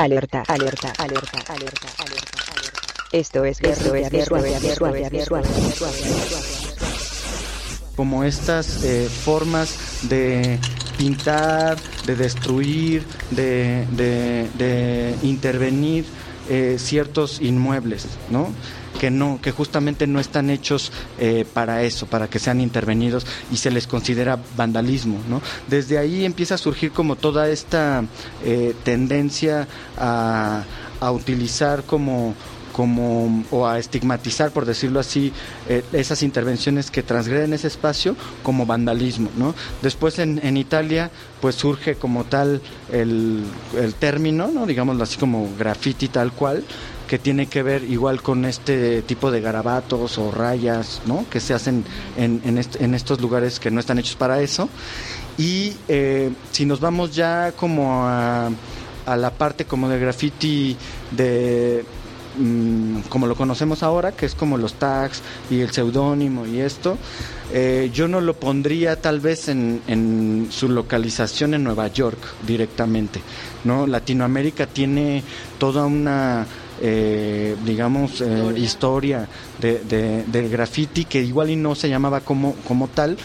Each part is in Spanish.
Alerta, alerta, alerta, alerta, alerta, alerta. Esto es, esto es visual, visual, visual, como estas eh, formas de pintar, de destruir, de, de, de intervenir eh, ciertos inmuebles, ¿no? Que no, que justamente no están hechos eh, para eso, para que sean intervenidos y se les considera vandalismo, ¿no? Desde ahí empieza a surgir como toda esta eh, tendencia a, a utilizar como como o a estigmatizar, por decirlo así, eh, esas intervenciones que transgreden ese espacio como vandalismo. ¿no? Después en, en Italia pues surge como tal el, el término, ¿no? digámoslo así como graffiti tal cual, que tiene que ver igual con este tipo de garabatos o rayas ¿no? que se hacen en, en, est en estos lugares que no están hechos para eso. Y eh, si nos vamos ya como a, a la parte como de graffiti de Mm, como lo conocemos ahora, que es como los tags y el seudónimo y esto, eh, yo no lo pondría tal vez en, en, su localización en Nueva York directamente. ¿no? Latinoamérica tiene toda una, eh, digamos, eh, historia de, de, del graffiti que igual y no se llamaba como, como tal.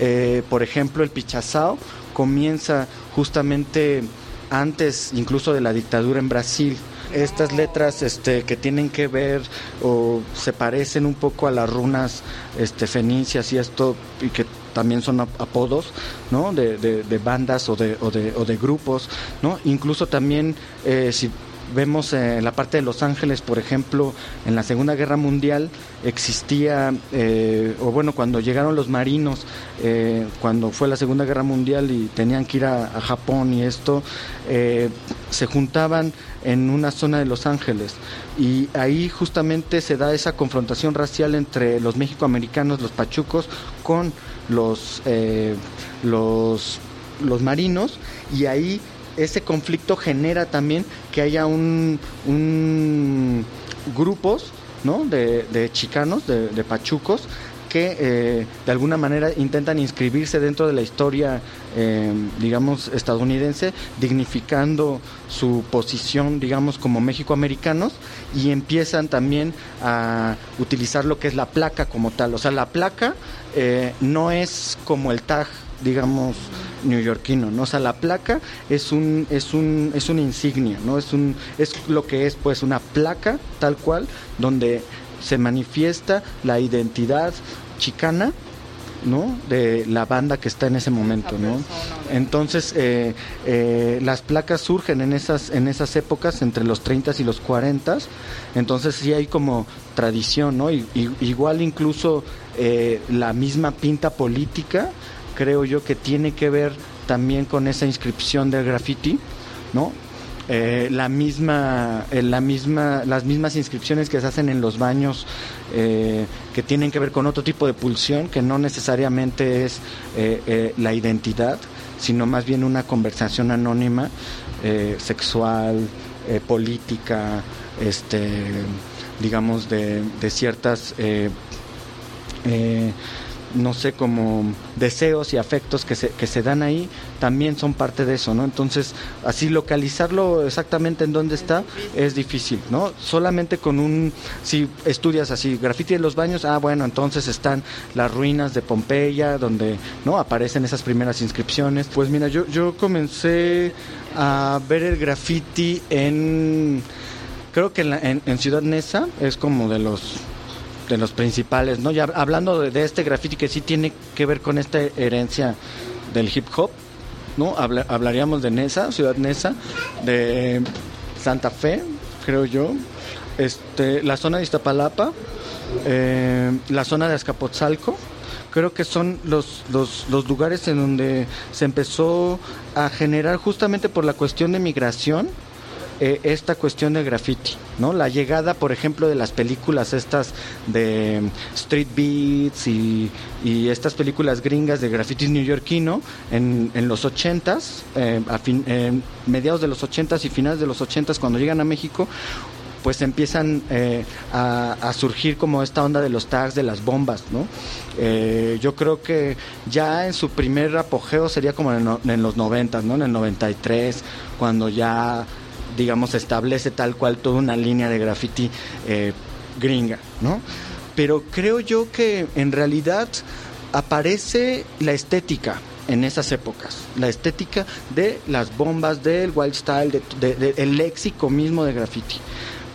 Eh, por ejemplo, el Pichazao comienza justamente antes incluso de la dictadura en Brasil estas letras este, que tienen que ver o se parecen un poco a las runas este, fenicias y esto, y que también son apodos ¿no? de, de, de bandas o de, o, de, o de grupos, ¿no? incluso también eh, si vemos en la parte de Los Ángeles, por ejemplo, en la Segunda Guerra Mundial existía, eh, o bueno, cuando llegaron los marinos, eh, cuando fue la Segunda Guerra Mundial y tenían que ir a, Japón y esto, eh, se juntaban en una zona de Los Ángeles. Y ahí justamente se da esa confrontación racial entre los mexicoamericanos, los pachucos, con los, eh, los, los marinos. Y ahí ese conflicto genera también que haya un, grupos ¿no? de, de chicanos, de, de pachucos, que eh, de alguna manera intentan inscribirse dentro de la historia, eh, digamos, estadounidense, dignificando su posición, digamos, como mexicoamericanos y empiezan también a utilizar lo que es la placa como tal. O sea, la placa eh, no es como el tag, digamos, neoyorquino, ¿no? O sea, la placa es un es un es una insignia, ¿no? Es un es lo que es pues una placa tal cual donde se manifiesta la identidad chicana ¿no? de la banda que está en ese momento ¿no? entonces eh, eh, las placas surgen en esas en esas épocas entre los 30 y los 40 entonces sí hay como tradición ¿no? y, y, igual incluso eh, la misma pinta política creo yo que tiene que ver también con esa inscripción del graffiti ¿no? Eh, la misma, eh, la misma, las mismas inscripciones que se hacen en los baños eh, que tienen que ver con otro tipo de pulsión que no necesariamente es eh, la identidad, sino más bien una conversación anónima, sexual, política, este, digamos de, de ciertas no sé, como deseos y afectos que se, que se dan ahí, también son parte de eso, ¿no? Entonces, así localizarlo exactamente en dónde está es difícil, ¿no? Solamente con un, si estudias así, grafiti en los baños, ah, bueno, entonces están las ruinas de Pompeya, donde, ¿no? Aparecen esas primeras inscripciones. Pues mira, yo, yo comencé a ver el graffiti en, creo que en, en, en Ciudad Neza, es como de los de los principales, ¿no? Ya hablando de, este graffiti que sí tiene que ver con esta herencia del hip hop, ¿no? Habla, hablaríamos de Nesa, Ciudad Nesa, de Santa Fe, creo yo, este, la zona de Iztapalapa, eh, la zona de Azcapotzalco, creo que son los, los, los, lugares en donde se empezó a generar justamente por la cuestión de migración, eh, esta cuestión de graffiti, ¿no? La llegada, por ejemplo, de las películas estas de Street Beats y, estas películas gringas de graffiti neoyorquino en, en los ochentas, eh, a fin, eh, mediados de los ochentas y finales de los ochentas, cuando llegan a México, pues empiezan a, surgir como esta onda de los tags de las bombas, ¿no? Yo creo que ya en su primer apogeo sería como en, en los 90, ¿no? En el 93, cuando ya digamos, establece tal cual toda una línea de graffiti eh, gringa, ¿no? Pero creo yo que en realidad aparece la estética en esas épocas, la estética de las bombas, del wild style, del léxico mismo de graffiti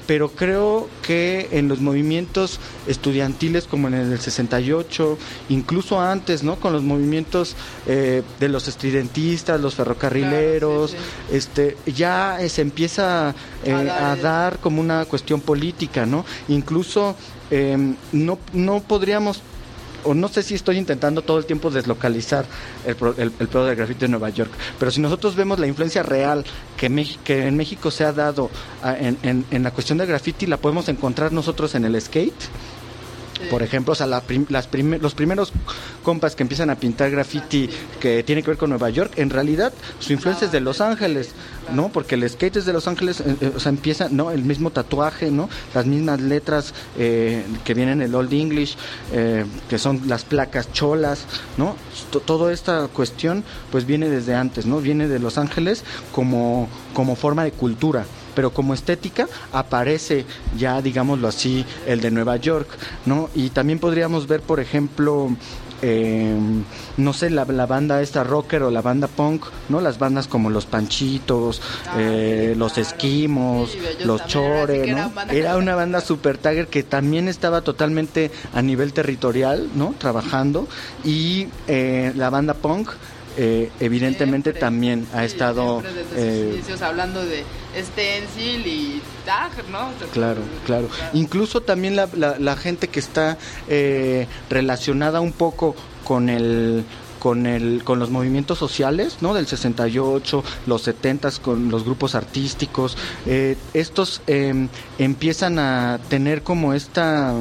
pero creo que en los movimientos estudiantiles como en el 68, incluso antes, ¿no? Con los movimientos eh, de los estridentistas, los ferrocarrileros, este, ya se empieza eh, a, dar, como una cuestión política, ¿no? Incluso em, no, no podríamos o no sé si estoy intentando todo el tiempo deslocalizar el, el, el de grafiti de Nueva York, pero si nosotros vemos la influencia real que, que en México se ha dado ah, en, en, en, la cuestión del graffiti, la podemos encontrar nosotros en el skate, por ejemplo, o sea, las los primeros compas que empiezan a pintar graffiti que tiene que ver con Nueva York, en realidad su influencia es de Los Ángeles, ¿no? Porque el skate es de Los Ángeles, eh, eh, o sea, empieza, ¿no? El mismo tatuaje, ¿no? Las mismas letras eh, que vienen en el Old English, que son las placas cholas, ¿no? toda esta cuestión, pues viene desde antes, ¿no? Viene de Los Ángeles como, como forma de cultura pero como estética aparece ya, digámoslo así, el de Nueva York, ¿no? Y también podríamos ver, por ejemplo, eh, no sé, la, banda esta rocker o la banda punk, ¿no? Las bandas como los Panchitos, ah, eh, los Esquimos, los Chore, ¿no? Era una banda super tagger que también estaba totalmente a nivel territorial, ¿no? Trabajando. Y eh, la banda punk eh, evidentemente también ha estado eh, hablando de stencil y tag, ¿no? Claro, claro. Incluso también la, la, gente que está eh, relacionada un poco con el con el con los movimientos sociales no del 68 los 70 con los grupos artísticos eh, estos em, empiezan a tener como esta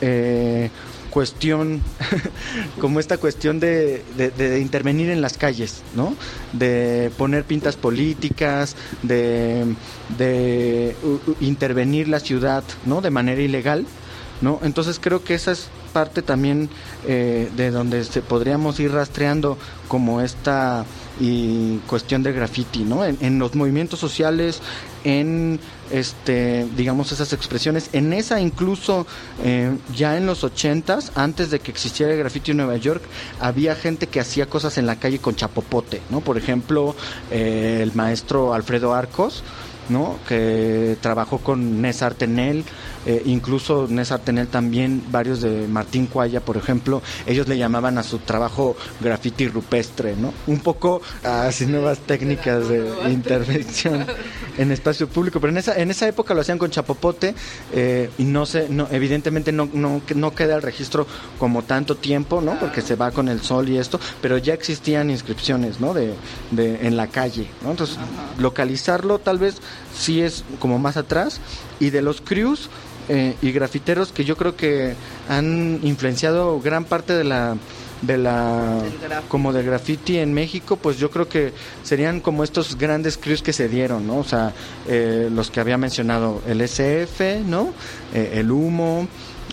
eh, cuestión, como esta cuestión de, de, intervenir en las calles, ¿no? De poner pintas políticas, de, de intervenir la ciudad, ¿no? De manera ilegal, ¿no? Entonces creo que esa es parte también eh, de donde se podríamos ir rastreando como esta y cuestión de graffiti, ¿no? En, los movimientos sociales, en este, digamos esas expresiones, en esa incluso eh, ya en los ochentas, antes de que existiera el graffiti en Nueva York, había gente que hacía cosas en la calle con chapopote, ¿no? Por ejemplo, eh, el maestro Alfredo Arcos, ¿no? Que trabajó con Nésar Tenel, eh, incluso Nésar Tenel también, varios de Martín Cuaya, por ejemplo, ellos le llamaban a su trabajo graffiti rupestre, ¿no? Un poco así nuevas técnicas de intervención en espacio público, pero en esa, en esa época lo hacían con chapopote eh, y no sé, no, evidentemente no, no, no queda el registro como tanto tiempo, ¿no? Porque se va con el sol y esto, pero ya existían inscripciones, ¿no? De, de en la calle, ¿no? Entonces, localizarlo tal vez sí es como más atrás y de los crews eh, y grafiteros que yo creo que han influenciado gran parte de la de la como de graffiti en México pues yo creo que serían como estos grandes crews que se dieron no o sea eh, los que había mencionado el SF no eh, el humo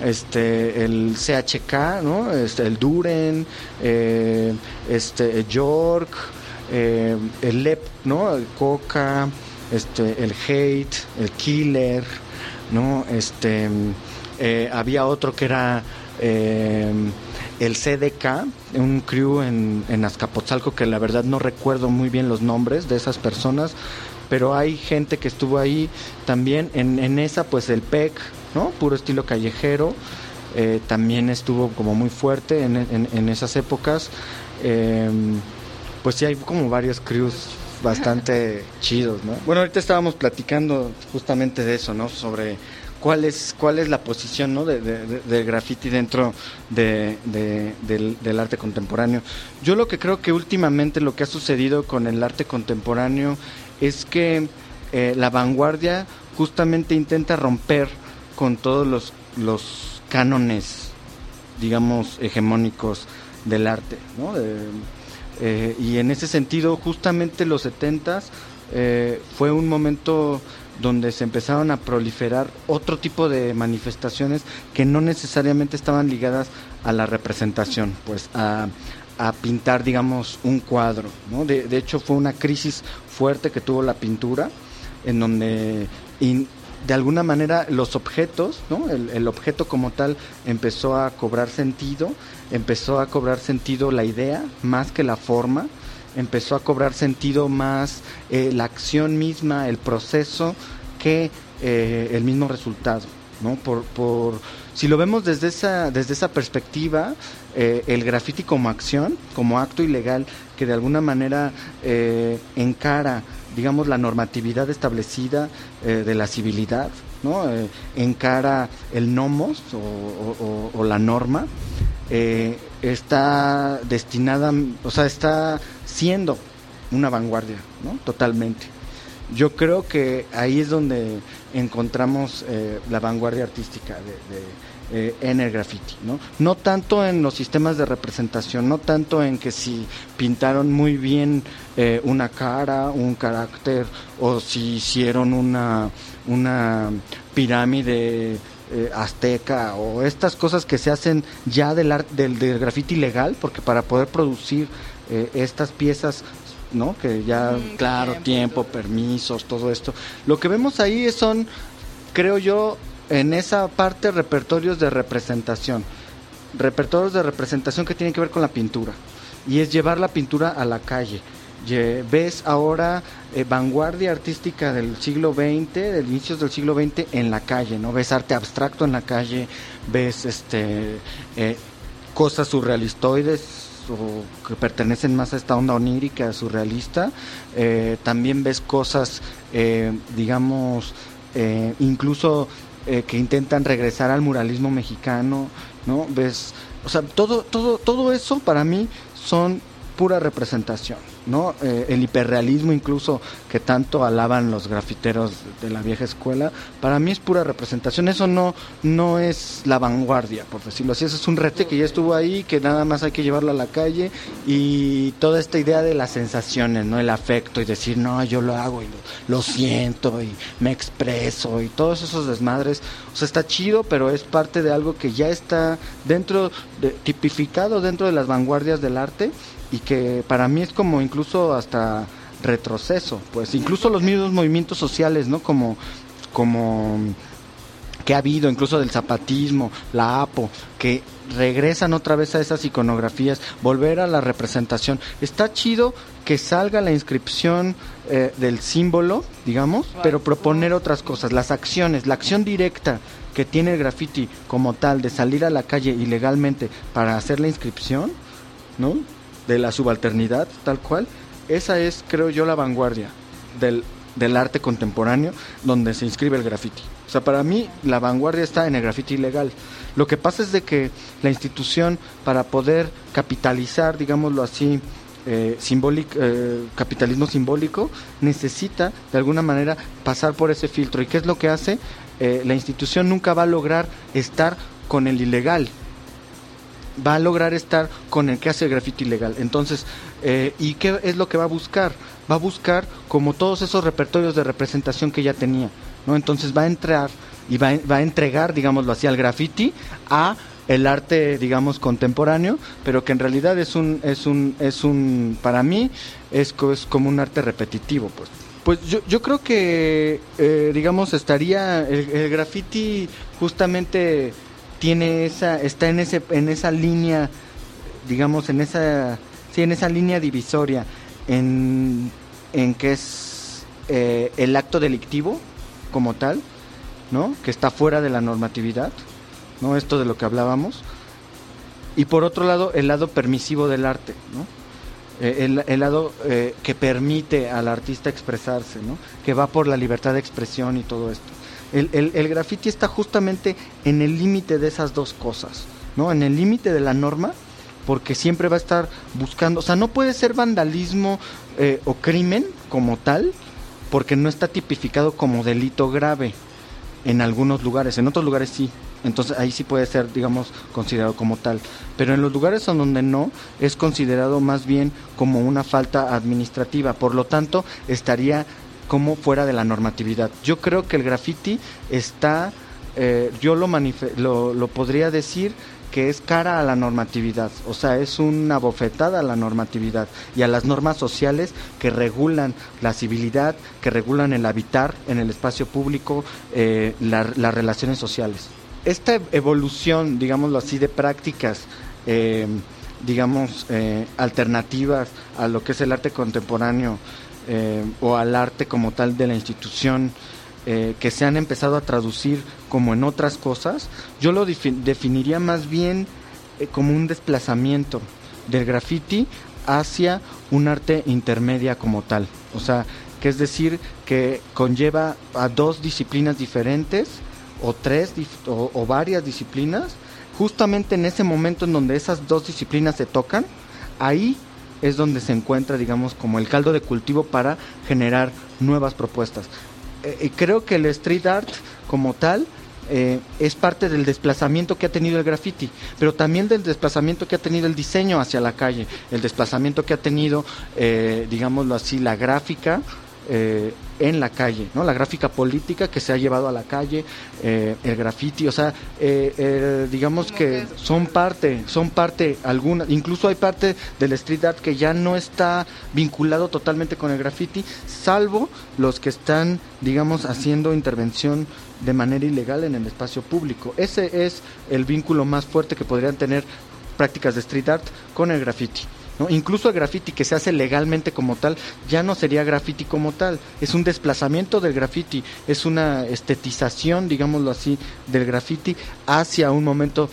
este el CHK no este, el Duren este York el LEP no el Coca este el Hate el Killer ¿no? Este, eh, había otro que era eh, el CDK, un crew en, en Azcapotzalco que la verdad no recuerdo muy bien los nombres de esas personas, pero hay gente que estuvo ahí también. En, en esa, pues el PEC, ¿no? Puro estilo callejero, eh, también estuvo como muy fuerte en, en, esas épocas. pues sí, hay como varios crews bastante chidos, ¿no? Bueno, ahorita estábamos platicando justamente de eso, ¿no? Sobre cuál es cuál es la posición ¿no? de, del graffiti dentro de, del, arte contemporáneo. Yo lo que creo que últimamente lo que ha sucedido con el arte contemporáneo es que eh, la vanguardia justamente intenta romper con todos los, los cánones, digamos, hegemónicos del arte, ¿no? Eh, y en ese sentido, justamente los 70 eh, fue un momento donde se empezaron a proliferar otro tipo de manifestaciones que no necesariamente estaban ligadas a la representación, pues a, pintar, digamos, un cuadro. ¿no? De, de, hecho, fue una crisis fuerte que tuvo la pintura en donde de alguna manera los objetos, ¿no? el, objeto como tal empezó a cobrar sentido, empezó a cobrar sentido la idea más que la forma, empezó a cobrar sentido más eh, la acción misma, el proceso, que eh, el mismo resultado. ¿no? Por, por, si lo vemos desde esa, desde esa perspectiva, eh, el graffiti como acción, como acto ilegal que de alguna manera encara digamos, la normatividad establecida de la civilidad, ¿no? Encara el nomos o, la norma, eh, está destinada, o sea, está siendo una vanguardia, ¿no? Totalmente. Yo creo que ahí es donde encontramos la vanguardia artística de eh, en el graffiti, ¿no? No tanto en los sistemas de representación, no tanto en que si pintaron muy bien eh, una cara, un carácter, o si hicieron una, una pirámide eh, azteca, o estas cosas que se hacen ya del, del, del graffiti legal, porque para poder producir estas piezas ¿no? Que ya, claro, tiempo, permisos, todo esto. Lo que vemos ahí son, creo yo, en esa parte repertorios de representación. Repertorios de representación que tienen que ver con la pintura. Y es llevar la pintura a la calle. Ves ahora eh, vanguardia artística del siglo XX, de inicios del siglo XX en la calle, ¿no? Ves arte abstracto en la calle, ves este eh, cosas surrealistoides o que pertenecen más a esta onda onírica surrealista. Eh, también ves cosas, digamos, incluso eh, que intentan regresar al muralismo mexicano, ¿no? Ves, o sea, todo, todo, todo eso para mí son pura representación. ¿No? Eh, el hiperrealismo incluso que tanto alaban los grafiteros de la vieja escuela, para mí es pura representación, eso no, no es la vanguardia, por decirlo así, eso es un rete que ya estuvo ahí, que nada más hay que llevarlo a la calle y toda esta idea de las sensaciones, ¿no? El afecto y decir, no, yo lo hago y lo, siento y me expreso y todos esos desmadres, o sea, está chido, pero es parte de algo que ya está dentro, de, tipificado dentro de las vanguardias del arte y que para mí es como incluso hasta retroceso, pues incluso los mismos movimientos sociales, ¿no? Como como que ha habido incluso del zapatismo, la APO, que regresan otra vez a esas iconografías, volver a la representación. Está chido que salga la inscripción eh, del símbolo, digamos, pero proponer otras cosas, las acciones, la acción directa que tiene el graffiti como tal de salir a la calle ilegalmente para hacer la inscripción, ¿no? De la subalternidad, tal cual, esa es, creo yo, la vanguardia del, del arte contemporáneo donde se inscribe el graffiti. O sea, para mí la vanguardia está en el graffiti ilegal. Lo que pasa es de que la institución, para poder capitalizar, digámoslo así, eh, eh, capitalismo simbólico, necesita de alguna manera pasar por ese filtro. ¿Y qué es lo que hace? Eh, la institución nunca va a lograr estar con el ilegal, va a lograr estar con el que hace el grafiti ilegal. Entonces, eh, ¿y qué es lo que va a buscar? Va a buscar como todos esos repertorios de representación que ya tenía, ¿no? Entonces va a entrar y va, va a entregar, digámoslo así, al graffiti a el arte, digamos, contemporáneo, pero que en realidad es un, es un, es un, para mí, es, es como un arte repetitivo, pues. Pues yo, yo creo que, eh, digamos, estaría el, el graffiti justamente tiene esa está en ese en esa línea digamos en esa sí en esa línea divisoria en, en que es eh, el acto delictivo como tal no que está fuera de la normatividad no esto de lo que hablábamos. Y por otro lado el lado permisivo del arte no eh, el, lado eh, que permite al artista expresarse no que va por la libertad de expresión y todo esto el, el, graffiti está justamente en el límite de esas dos cosas, ¿no? En el límite de la norma, porque siempre va a estar buscando, o sea, no puede ser vandalismo eh, o crimen como tal, porque no está tipificado como delito grave en algunos lugares, en otros lugares sí. Entonces ahí sí puede ser, digamos, considerado como tal. Pero en los lugares en donde no, es considerado más bien como una falta administrativa. Por lo tanto, estaría como fuera de la normatividad. Yo creo que el graffiti está, eh, yo lo, podría decir que es cara a la normatividad, o sea, es una bofetada a la normatividad y a las normas sociales que regulan la civilidad, que regulan el habitar en el espacio público, eh, las relaciones sociales. Esta evolución, digámoslo así, de prácticas, eh, digamos, alternativas a lo que es el arte contemporáneo o al arte como tal de la institución, eh, que se han empezado a traducir como en otras cosas, yo lo definiría más bien eh, como un desplazamiento del graffiti hacia un arte intermedia como tal. O sea, que es decir, que conlleva a dos disciplinas diferentes o tres o, varias disciplinas, justamente en ese momento en donde esas dos disciplinas se tocan, ahí es donde se encuentra, digamos, como el caldo de cultivo para generar nuevas propuestas. Eh, creo que el street art como tal eh, es parte del desplazamiento que ha tenido el graffiti, pero también del desplazamiento que ha tenido el diseño hacia la calle, el desplazamiento que ha tenido, eh, digámoslo así, la gráfica eh, en la calle, ¿no? La gráfica política que se ha llevado a la calle, eh, el graffiti, o sea, eh, digamos que son parte, son parte alguna, incluso hay parte del street art que ya no está vinculado totalmente con el graffiti, salvo los que están, digamos, haciendo intervención de manera ilegal en el espacio público. Ese es el vínculo más fuerte que podrían tener prácticas de street art con el graffiti. Incluso el graffiti que se hace legalmente como tal ya no sería graffiti como tal, es un desplazamiento del graffiti, es una estetización, digámoslo así, del graffiti hacia un momento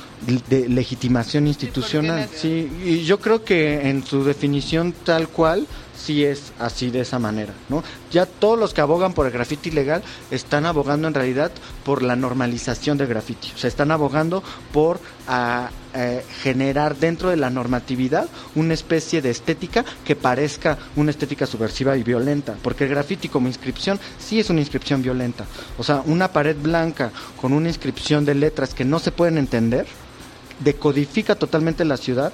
de legitimación institucional. Sí, y yo creo que en su definición tal cual sí es así de esa manera, ¿no? Ya todos los que abogan por el grafiti ilegal están abogando en realidad por la normalización del grafiti, o sea, están abogando por a, eh, generar dentro de la normatividad una especie de estética que parezca una estética subversiva y violenta, porque el grafiti como inscripción sí es una inscripción violenta, o sea, una pared blanca con una inscripción de letras que no se pueden entender, decodifica totalmente la ciudad,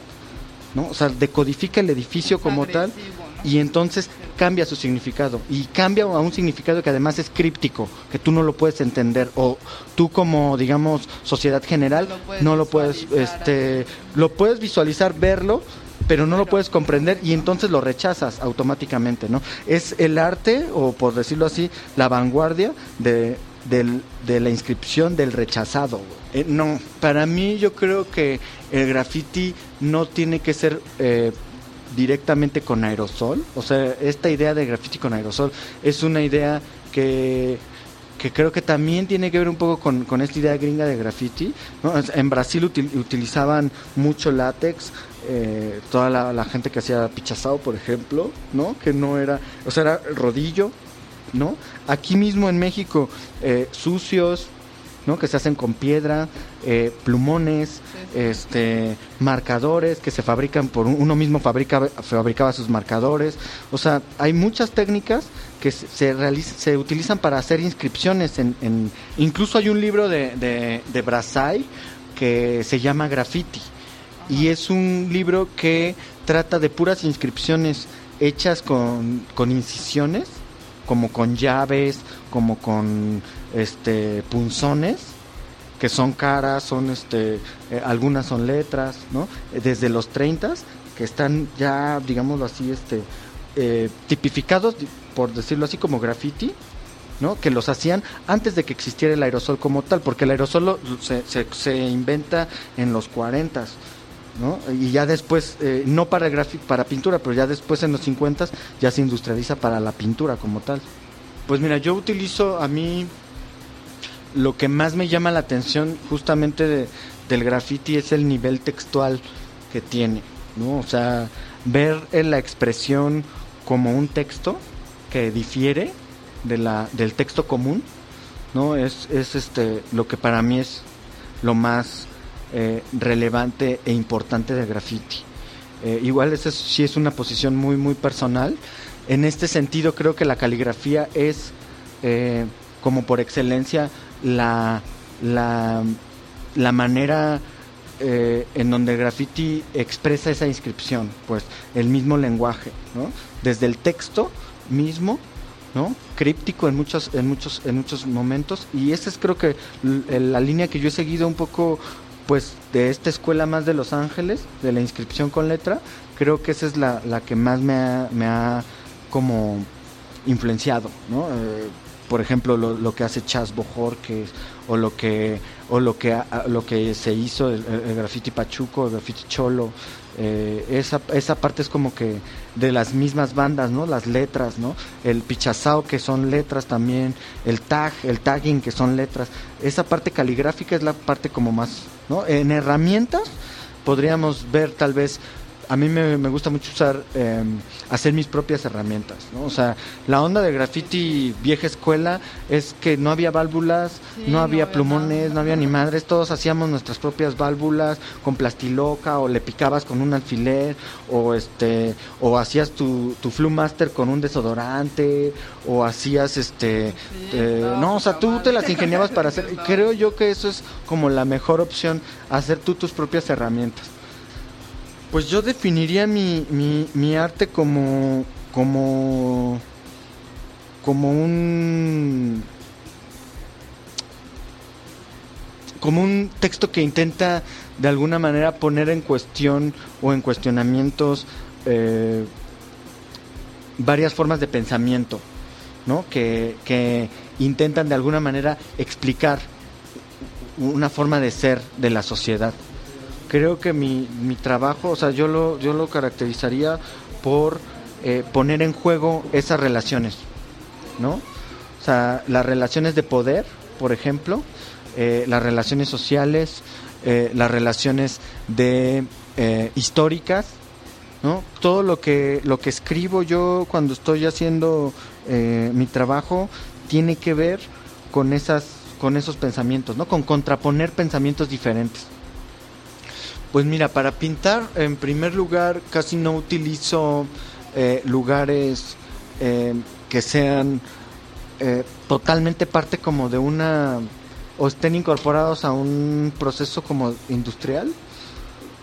¿no? O sea, decodifica el edificio como tal y entonces cambia su significado y cambia a un significado que además es críptico, que tú no lo puedes entender o tú como digamos sociedad general no lo puedes, este lo puedes visualizar, verlo, pero no lo puedes comprender y entonces lo rechazas automáticamente, ¿no? Es el arte o por decirlo así, la vanguardia de de la inscripción del rechazado. Eh, no, para mí yo creo que el graffiti no tiene que ser eh, directamente con aerosol. O sea, esta idea de graffiti con aerosol es una idea que, creo que también tiene que ver un poco con, esta idea gringa de graffiti. En Brasil utilizaban mucho látex, eh, toda la, gente que hacía pichazao, por ejemplo, ¿no? Que no era, o sea, era rodillo, ¿no? Aquí mismo en México, eh, sucios, ¿no? que se hacen con piedra, eh, plumones, este, marcadores que se fabrican por uno mismo fabrica, fabricaba sus marcadores. O sea, hay muchas técnicas que se, se, se utilizan para hacer inscripciones. En, incluso hay un libro de, de, de que se llama Graffiti y es un libro que trata de puras inscripciones hechas con, con incisiones, como con llaves, como con este punzones que son caras, son este eh, algunas son letras, ¿no? Desde los 30 que están ya digámoslo así este eh, tipificados por decirlo así como graffiti, ¿no? Que los hacían antes de que existiera el aerosol como tal, porque el aerosol se, se, inventa en los 40 ¿no? Y ya después, eh, no para, para pintura, pero ya después en los 50 ya se industrializa para la pintura como tal. Pues mira, yo utilizo a mí lo que más me llama la atención justamente del graffiti es el nivel textual que tiene, ¿no? O sea, ver la expresión como un texto que difiere de la, del texto común, ¿no? Es, es este, lo que para mí es lo más eh, relevante e importante del graffiti. Eh, igual esa sí es una posición muy, muy personal. En este sentido creo que la caligrafía es eh, como por excelencia la, la, la manera eh, en donde el graffiti expresa esa inscripción, pues el mismo lenguaje, ¿no? Desde el texto mismo, ¿no? Críptico en muchos, en muchos, en muchos momentos, y esa es creo que la línea que yo he seguido un poco pues de esta escuela más de Los Ángeles, de la inscripción con letra, creo que esa es la, la que más me ha, me ha como influenciado, ¿no? Eh, por ejemplo, lo, lo, que hace Chas Bojorquez o lo que o lo que lo que se hizo el, el graffiti Pachuco, el graffiti Cholo, eh, esa, esa parte es como que de las mismas bandas, ¿no? Las letras, ¿no? El pichazao que son letras también, el tag, el tagging que son letras. Esa parte caligráfica es la parte como más, ¿no? En herramientas podríamos ver tal vez a mí me, me gusta mucho usar, eh, hacer mis propias herramientas, ¿no? O sea, la onda de graffiti vieja escuela es que no había válvulas, sí, no había no plumones, no había ni madres, todos hacíamos nuestras propias válvulas con plastiloca o le picabas con un alfiler o este o hacías tu, tu flu master con un desodorante o hacías este sí, eh, no, o sea, tú te las ingeniabas para hacer, creo yo que eso es como la mejor opción, hacer tú tus propias herramientas. Pues yo definiría mi, mi, arte como, como, como un, como un texto que intenta de alguna manera poner en cuestión o en cuestionamientos eh, varias formas de pensamiento, ¿no? Que, que intentan de alguna manera explicar una forma de ser de la sociedad creo que mi, mi trabajo, o sea, yo lo, yo lo caracterizaría por eh, poner en juego esas relaciones, ¿no? O sea, las relaciones de poder, por ejemplo, eh, las relaciones sociales, eh, las relaciones de históricas, ¿no? Todo lo que lo que escribo yo cuando estoy haciendo mi trabajo tiene que ver con esas con esos pensamientos, ¿no? Con contraponer pensamientos diferentes. Pues mira, para pintar, en primer lugar, casi no utilizo eh, lugares eh, que sean eh, totalmente parte como de una o estén incorporados a un proceso como industrial.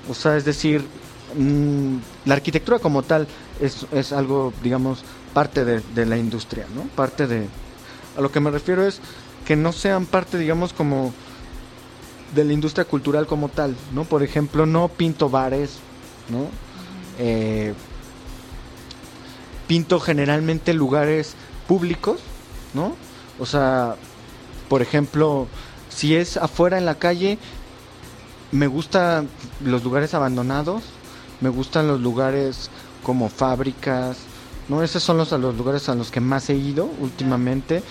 O sea, es decir, mmm, la arquitectura como tal es, es algo, digamos, parte de, de, la industria, ¿no? Parte de... A lo que me refiero es que no sean parte, digamos, como de la industria cultural como tal, ¿no? Por ejemplo, no pinto bares, ¿no? Eh, pinto generalmente lugares públicos, ¿no? O sea, por ejemplo, si es afuera en la calle, me gustan los lugares abandonados, me gustan los lugares como fábricas, ¿no? Esos son los, los lugares a los que más he ido últimamente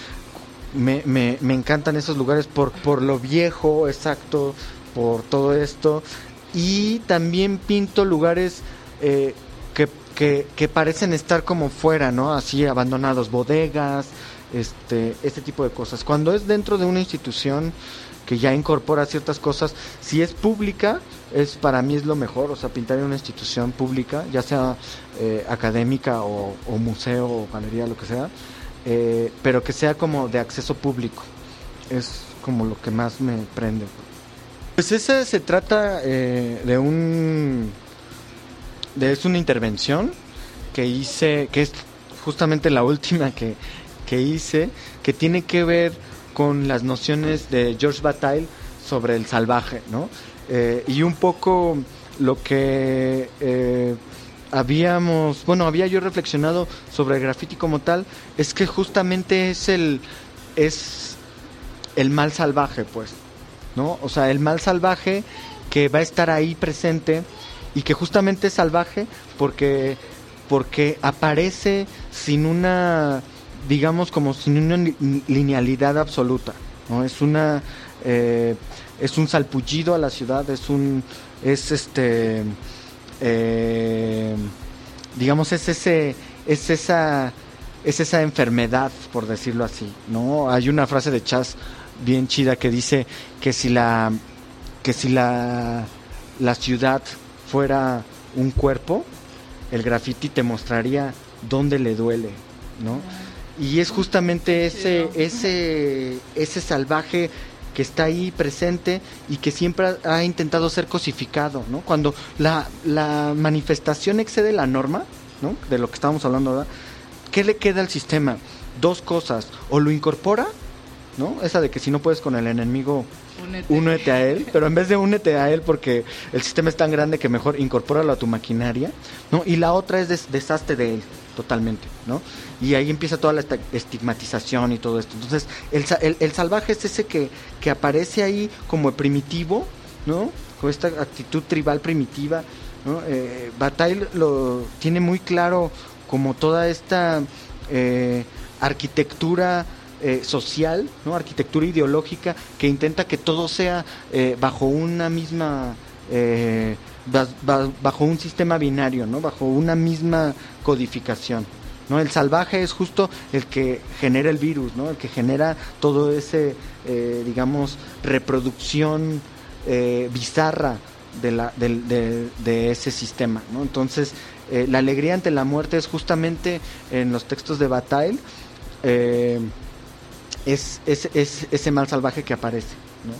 me, me, me, encantan esos lugares por, por lo viejo, exacto, por todo esto. Y también pinto lugares eh, que, que, que, parecen estar como fuera, ¿no? Así abandonados, bodegas, este, este tipo de cosas. Cuando es dentro de una institución que ya incorpora ciertas cosas, si es pública, es para mí es lo mejor, o sea, pintar en una institución pública, ya sea eh, académica o, o museo o galería, lo que sea eh, pero que sea como de acceso público. Es como lo que más me prende. Pues ese se trata eh, de un... De, es una intervención que hice, que es justamente la última que, que hice, que tiene que ver con las nociones de George Bataille sobre el salvaje, ¿no? Eh, y un poco lo que habíamos, bueno, había yo reflexionado sobre el graffiti como tal, es que justamente es el es el mal salvaje, pues, ¿no? O sea, el mal salvaje que va a estar ahí presente y que justamente es salvaje porque porque aparece sin una digamos como sin una linealidad absoluta, ¿no? Es una eh, es un salpullido a la ciudad, es un es este eh, digamos, es ese, es esa, es esa enfermedad, por decirlo así, ¿no? Hay una frase de Chas bien chida que dice que si la, que si la, la ciudad fuera un cuerpo, el graffiti te mostraría dónde le duele, ¿no? Y es justamente ese, ese, ese salvaje que está ahí presente y que siempre ha, intentado ser cosificado, ¿no? Cuando la, la manifestación excede la norma, ¿no? De lo que estamos hablando ahora, ¿qué le queda al sistema? Dos cosas, o lo incorpora ¿no? Esa de que si no puedes con el enemigo, Únete. únete a él, pero en vez de únete a él porque el sistema es tan grande que mejor incorpóralo a tu maquinaria, ¿no? Y la otra es des- deshazte de él totalmente, ¿no? Y ahí empieza toda la estigmatización y todo esto. Entonces, el, el, el salvaje es ese que, que aparece ahí como primitivo, ¿no? Con esta actitud tribal primitiva, ¿no? Eh, Bataille lo tiene muy claro como toda esta eh, arquitectura eh, social, ¿no? arquitectura ideológica que intenta que todo sea eh, bajo una misma eh, bajo un sistema binario, ¿no? bajo una misma codificación. ¿no? El salvaje es justo el que genera el virus, ¿no? el que genera todo ese, eh, digamos, reproducción eh, bizarra de, la, de, ese sistema. ¿no? Entonces, eh, la alegría ante la muerte es justamente en los textos de Bataille, es, es- es ese mal salvaje que aparece. ¿no?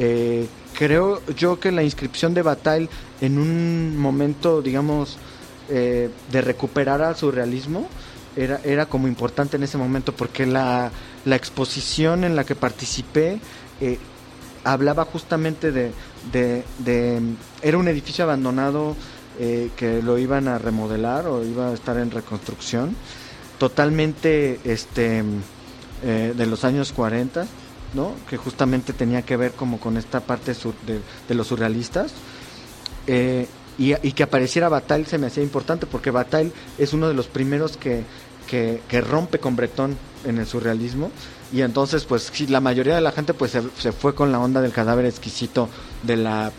Eh, creo yo que la inscripción de Bataille en un momento, digamos, eh, de recuperar al surrealismo era, era como importante en ese momento porque la, la exposición en la que participé eh, hablaba justamente de, de- Era un edificio abandonado que lo iban a remodelar o iba a estar en reconstrucción, totalmente este, de los años 40, ¿no? que justamente tenía que ver como con esta parte sur- de, de los surrealistas. Eh, y, y que apareciera Bataille se me hacía importante porque Bataille es uno de los primeros que, que, que rompe con Breton en el surrealismo y entonces pues sí, la mayoría de la gente pues se, se fue con la onda del cadáver exquisito de la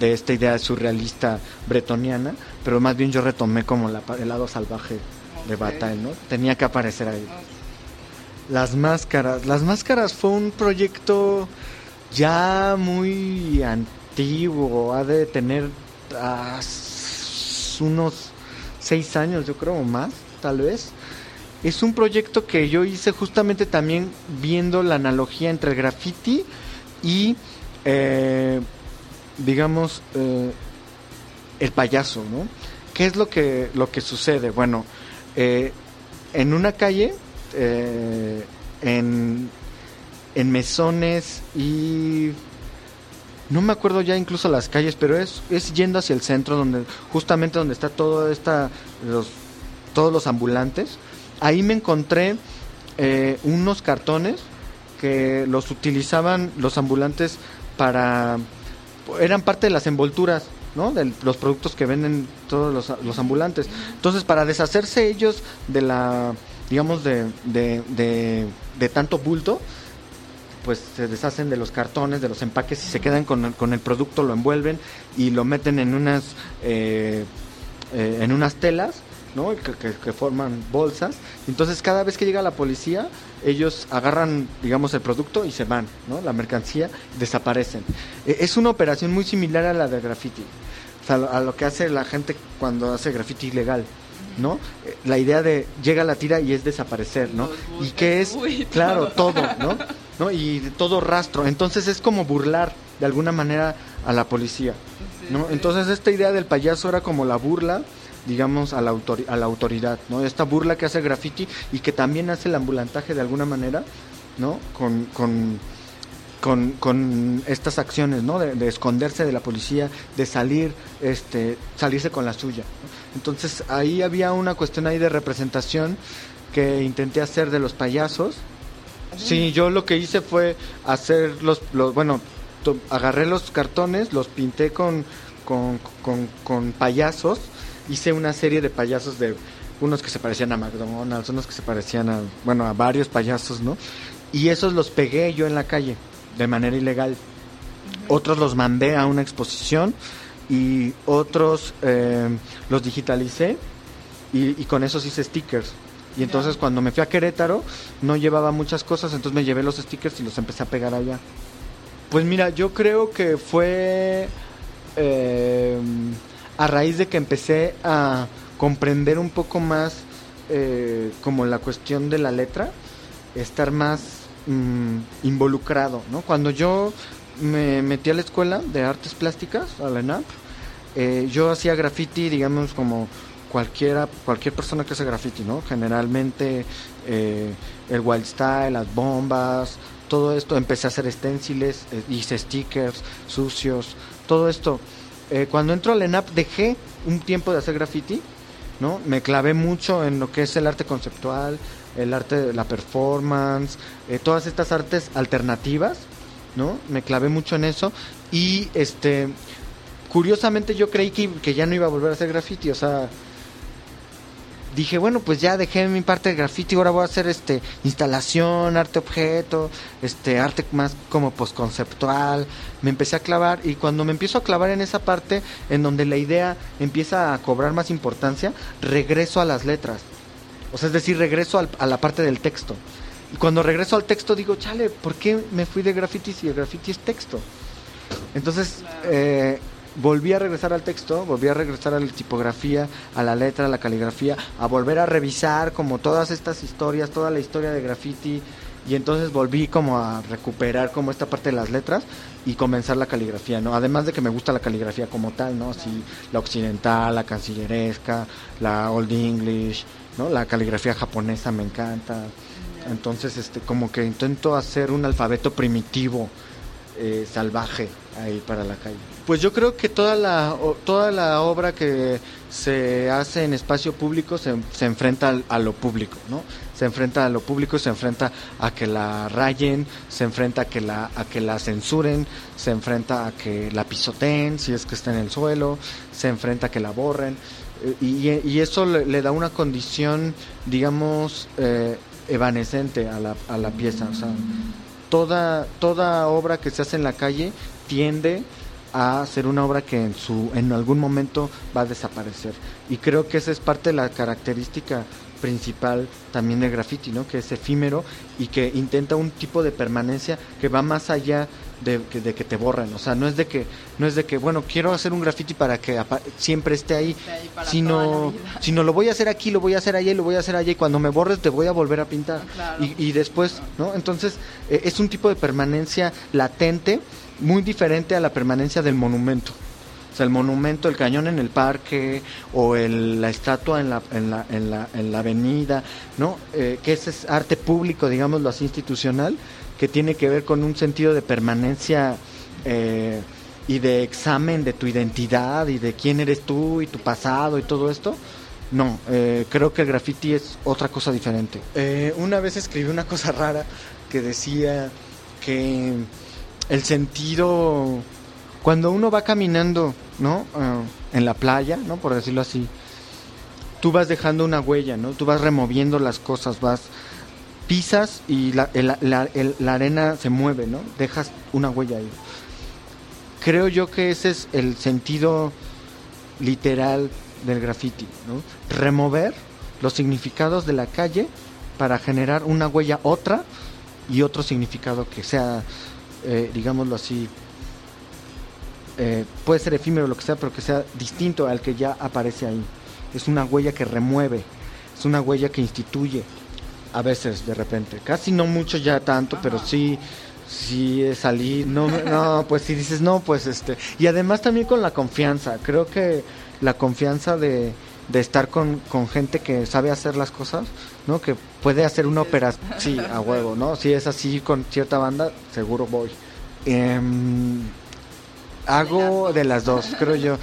de esta idea surrealista bretoniana pero más bien yo retomé como la, el lado salvaje de Ok. Bataille no tenía que aparecer ahí las máscaras. Las máscaras fue un proyecto ya muy antiguo. Ha de tener unos seis años, yo creo, o más, tal vez. Es un proyecto que yo hice justamente también viendo la analogía entre el graffiti y, eh, digamos, eh, el payaso, ¿no? ¿Qué es lo que, lo que sucede? Bueno, eh, en una calle, eh, en, en mesones y no me acuerdo ya incluso las calles, pero es, es yendo hacia el centro donde justamente donde está todo esta los todos los ambulantes. Ahí me encontré eh, unos cartones que los utilizaban los ambulantes para eran parte de las envolturas ¿no? de los productos que venden todos los, los ambulantes. Entonces, para deshacerse ellos de la, digamos, de, de, de, tanto bulto, pues se deshacen de los cartones, de los empaques y se quedan con, el- con el producto, lo envuelven y lo meten en unas, eh, eh, en unas telas, ¿no? Que, que- forman bolsas. Entonces, cada vez que llega la policía, ellos agarran, digamos, el producto y se van, ¿no? La mercancía, desaparecen. Eh, Es una operación muy similar a la de graffiti, a lo que hace la gente cuando hace graffiti ilegal, ¿no? La idea de llega la tira y es desaparecer, ¿no? Y que es, claro, todo. ¿no? ¿no? Y todo rastro. Entonces es como burlar de alguna manera a la policía, ¿no? Entonces esta idea del payaso era como la burla digamos a la, a la autoridad, ¿no? Esta burla que hace el graffiti y que también hace el ambulantaje de alguna manera, ¿no? Con, con, con, con estas acciones, ¿no? De, de esconderse de la policía, de salir, este, salirse con la suya. ¿no? Entonces ahí había una cuestión ahí de representación que intenté hacer de los payasos. Sí, yo lo que hice fue hacer los, los bueno, agarré los cartones, los pinté con, con, con, con payasos, hice una serie de payasos de unos que se parecían a McDonald's, unos que se parecían a, bueno, a varios payasos, ¿no? Y esos los pegué yo en la calle de manera ilegal. Otros los mandé a una exposición y otros eh, los digitalicé y, y con esos hice stickers. Y entonces cuando me fui a Querétaro no llevaba muchas cosas, entonces me llevé los stickers y los empecé a pegar allá. Pues mira, yo creo que fue eh, a raíz de que empecé a comprender un poco más eh, como la cuestión de la letra, estar más mm, involucrado, ¿no? Cuando yo me metí a la escuela de artes plásticas, a la ENAP, eh, yo hacía graffiti, digamos, como cualquiera, cualquier persona que hace graffiti, ¿no? Generalmente eh, el wild style, las bombas, todo esto, empecé a hacer stenciles, eh, hice stickers, sucios, todo esto. Eh, cuando entro al ENAP dejé un tiempo de hacer graffiti, ¿no? Me clavé mucho en lo que es el arte conceptual, el arte de la performance, eh, todas estas artes alternativas, ¿no? Me clavé mucho en eso y este curiosamente yo creí que, que ya no iba a volver a hacer graffiti, o sea, dije, bueno, pues ya dejé mi parte de graffiti, ahora voy a hacer este instalación, arte objeto, este arte más como postconceptual. Me empecé a clavar y cuando me empiezo a clavar en esa parte en donde la idea empieza a cobrar más importancia, regreso a las letras. O sea, es decir, regreso a la parte del texto. Y cuando regreso al texto digo, chale, ¿por qué me fui de graffiti si el graffiti es texto? Entonces, eh, volví a regresar al texto, volví a regresar a la tipografía, a la letra, a la caligrafía, a volver a revisar como todas estas historias, toda la historia de graffiti, y entonces volví como a recuperar como esta parte de las letras y comenzar la caligrafía, ¿no? Además de que me gusta la caligrafía como tal, ¿no? Así, la occidental, la cancilleresca, la old English, ¿no? La caligrafía japonesa me encanta. Entonces, este, como que intento hacer un alfabeto primitivo, eh, salvaje ahí para la calle. Pues yo creo que toda la, toda la obra que se hace en espacio público se, se enfrenta al- a lo público, ¿no? Se enfrenta a lo público, se enfrenta a que la rayen, se enfrenta a que la, a que la censuren, se enfrenta a que la pisoteen si es que está en el suelo, se enfrenta a que la borren. eh, Y, y eso le, le da una condición, digamos, eh, evanescente a la, a la pieza. O sea, toda, toda obra que se hace en la calle tiende a ser una obra que en su en algún momento va a desaparecer y creo que esa es parte de la característica principal también del graffiti, ¿no? Que es efímero y que intenta un tipo de permanencia que va más allá de que, de que te borren, o sea, no es de que no es de que bueno quiero hacer un graffiti para que siempre esté ahí, toda sino sino lo voy a hacer aquí, lo voy a hacer allá y lo voy a hacer allá y cuando me borres te voy a volver a pintar Claro. y, y después, ¿no? Entonces eh, es un tipo de permanencia latente muy diferente a la permanencia del monumento. O sea, el monumento, el cañón en el parque o el- la estatua en la, en la, en la, en la avenida, ¿no? Eh, que ese es arte público, digámoslo así, institucional, que tiene que ver con un sentido de permanencia eh, y de examen de tu identidad y de quién eres tú y tu pasado y todo esto. No, eh, creo que el graffiti es otra cosa diferente. Eh, una vez escribí una cosa rara que decía que el sentido cuando uno va caminando, ¿no? Ah, en la playa, ¿no? Por decirlo así, tú vas dejando una huella, ¿no? Tú vas removiendo las cosas, vas pisas y la, el- la- el- la arena se mueve, ¿no? Dejas una huella ahí. Creo yo que ese es el sentido literal del graffiti, ¿no? Remover los significados de la calle para generar una huella otra y otro significado que sea, eh, digámoslo así, eh, puede ser efímero lo que sea, pero que sea distinto al que ya aparece ahí. Es una huella que remueve, es una huella que instituye, a veces de repente. Casi no mucho ya tanto, pero sí, sí salir. No, no, pues si dices no, pues este. Y además también con la confianza. Creo que la confianza de, de estar con, con gente que sabe hacer las cosas, ¿no? Que puede hacer una operación. Sí, a huevo, ¿no? Si es así con cierta banda, seguro voy. Em, hago de las dos, creo yo.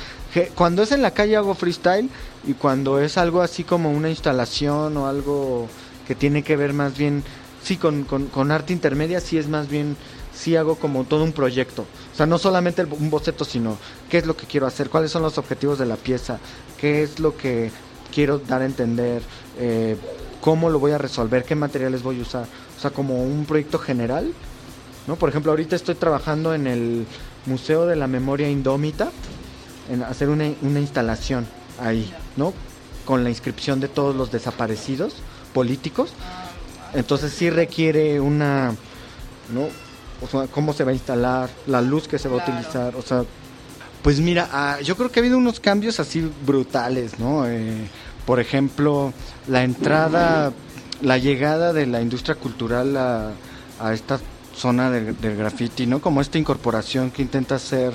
Cuando es en la calle hago freestyle y cuando es algo así como una instalación o algo que tiene que ver más bien, sí, con, con, arte intermedia, sí es más bien, sí hago como todo un proyecto. O sea, no solamente un boceto, sino qué es lo que quiero hacer, cuáles son los objetivos de la pieza, qué es lo que quiero dar a entender, eh, cómo lo voy a resolver, qué materiales voy a usar. O sea, como un proyecto general. ¿no? Por ejemplo, ahorita estoy trabajando en el Museo de la Memoria Indómita, en hacer una, una instalación ahí, ¿no? Con la inscripción de todos los desaparecidos políticos. Entonces sí requiere una, ¿no? O sea, cómo se va a instalar, la luz que se va a utilizar, o sea, pues mira, ah, yo creo que ha habido unos cambios así brutales, ¿no? Eh, por ejemplo, la entrada, la llegada de la industria cultural a, a esta zona del, del graffiti, ¿no? Como esta incorporación que intenta hacer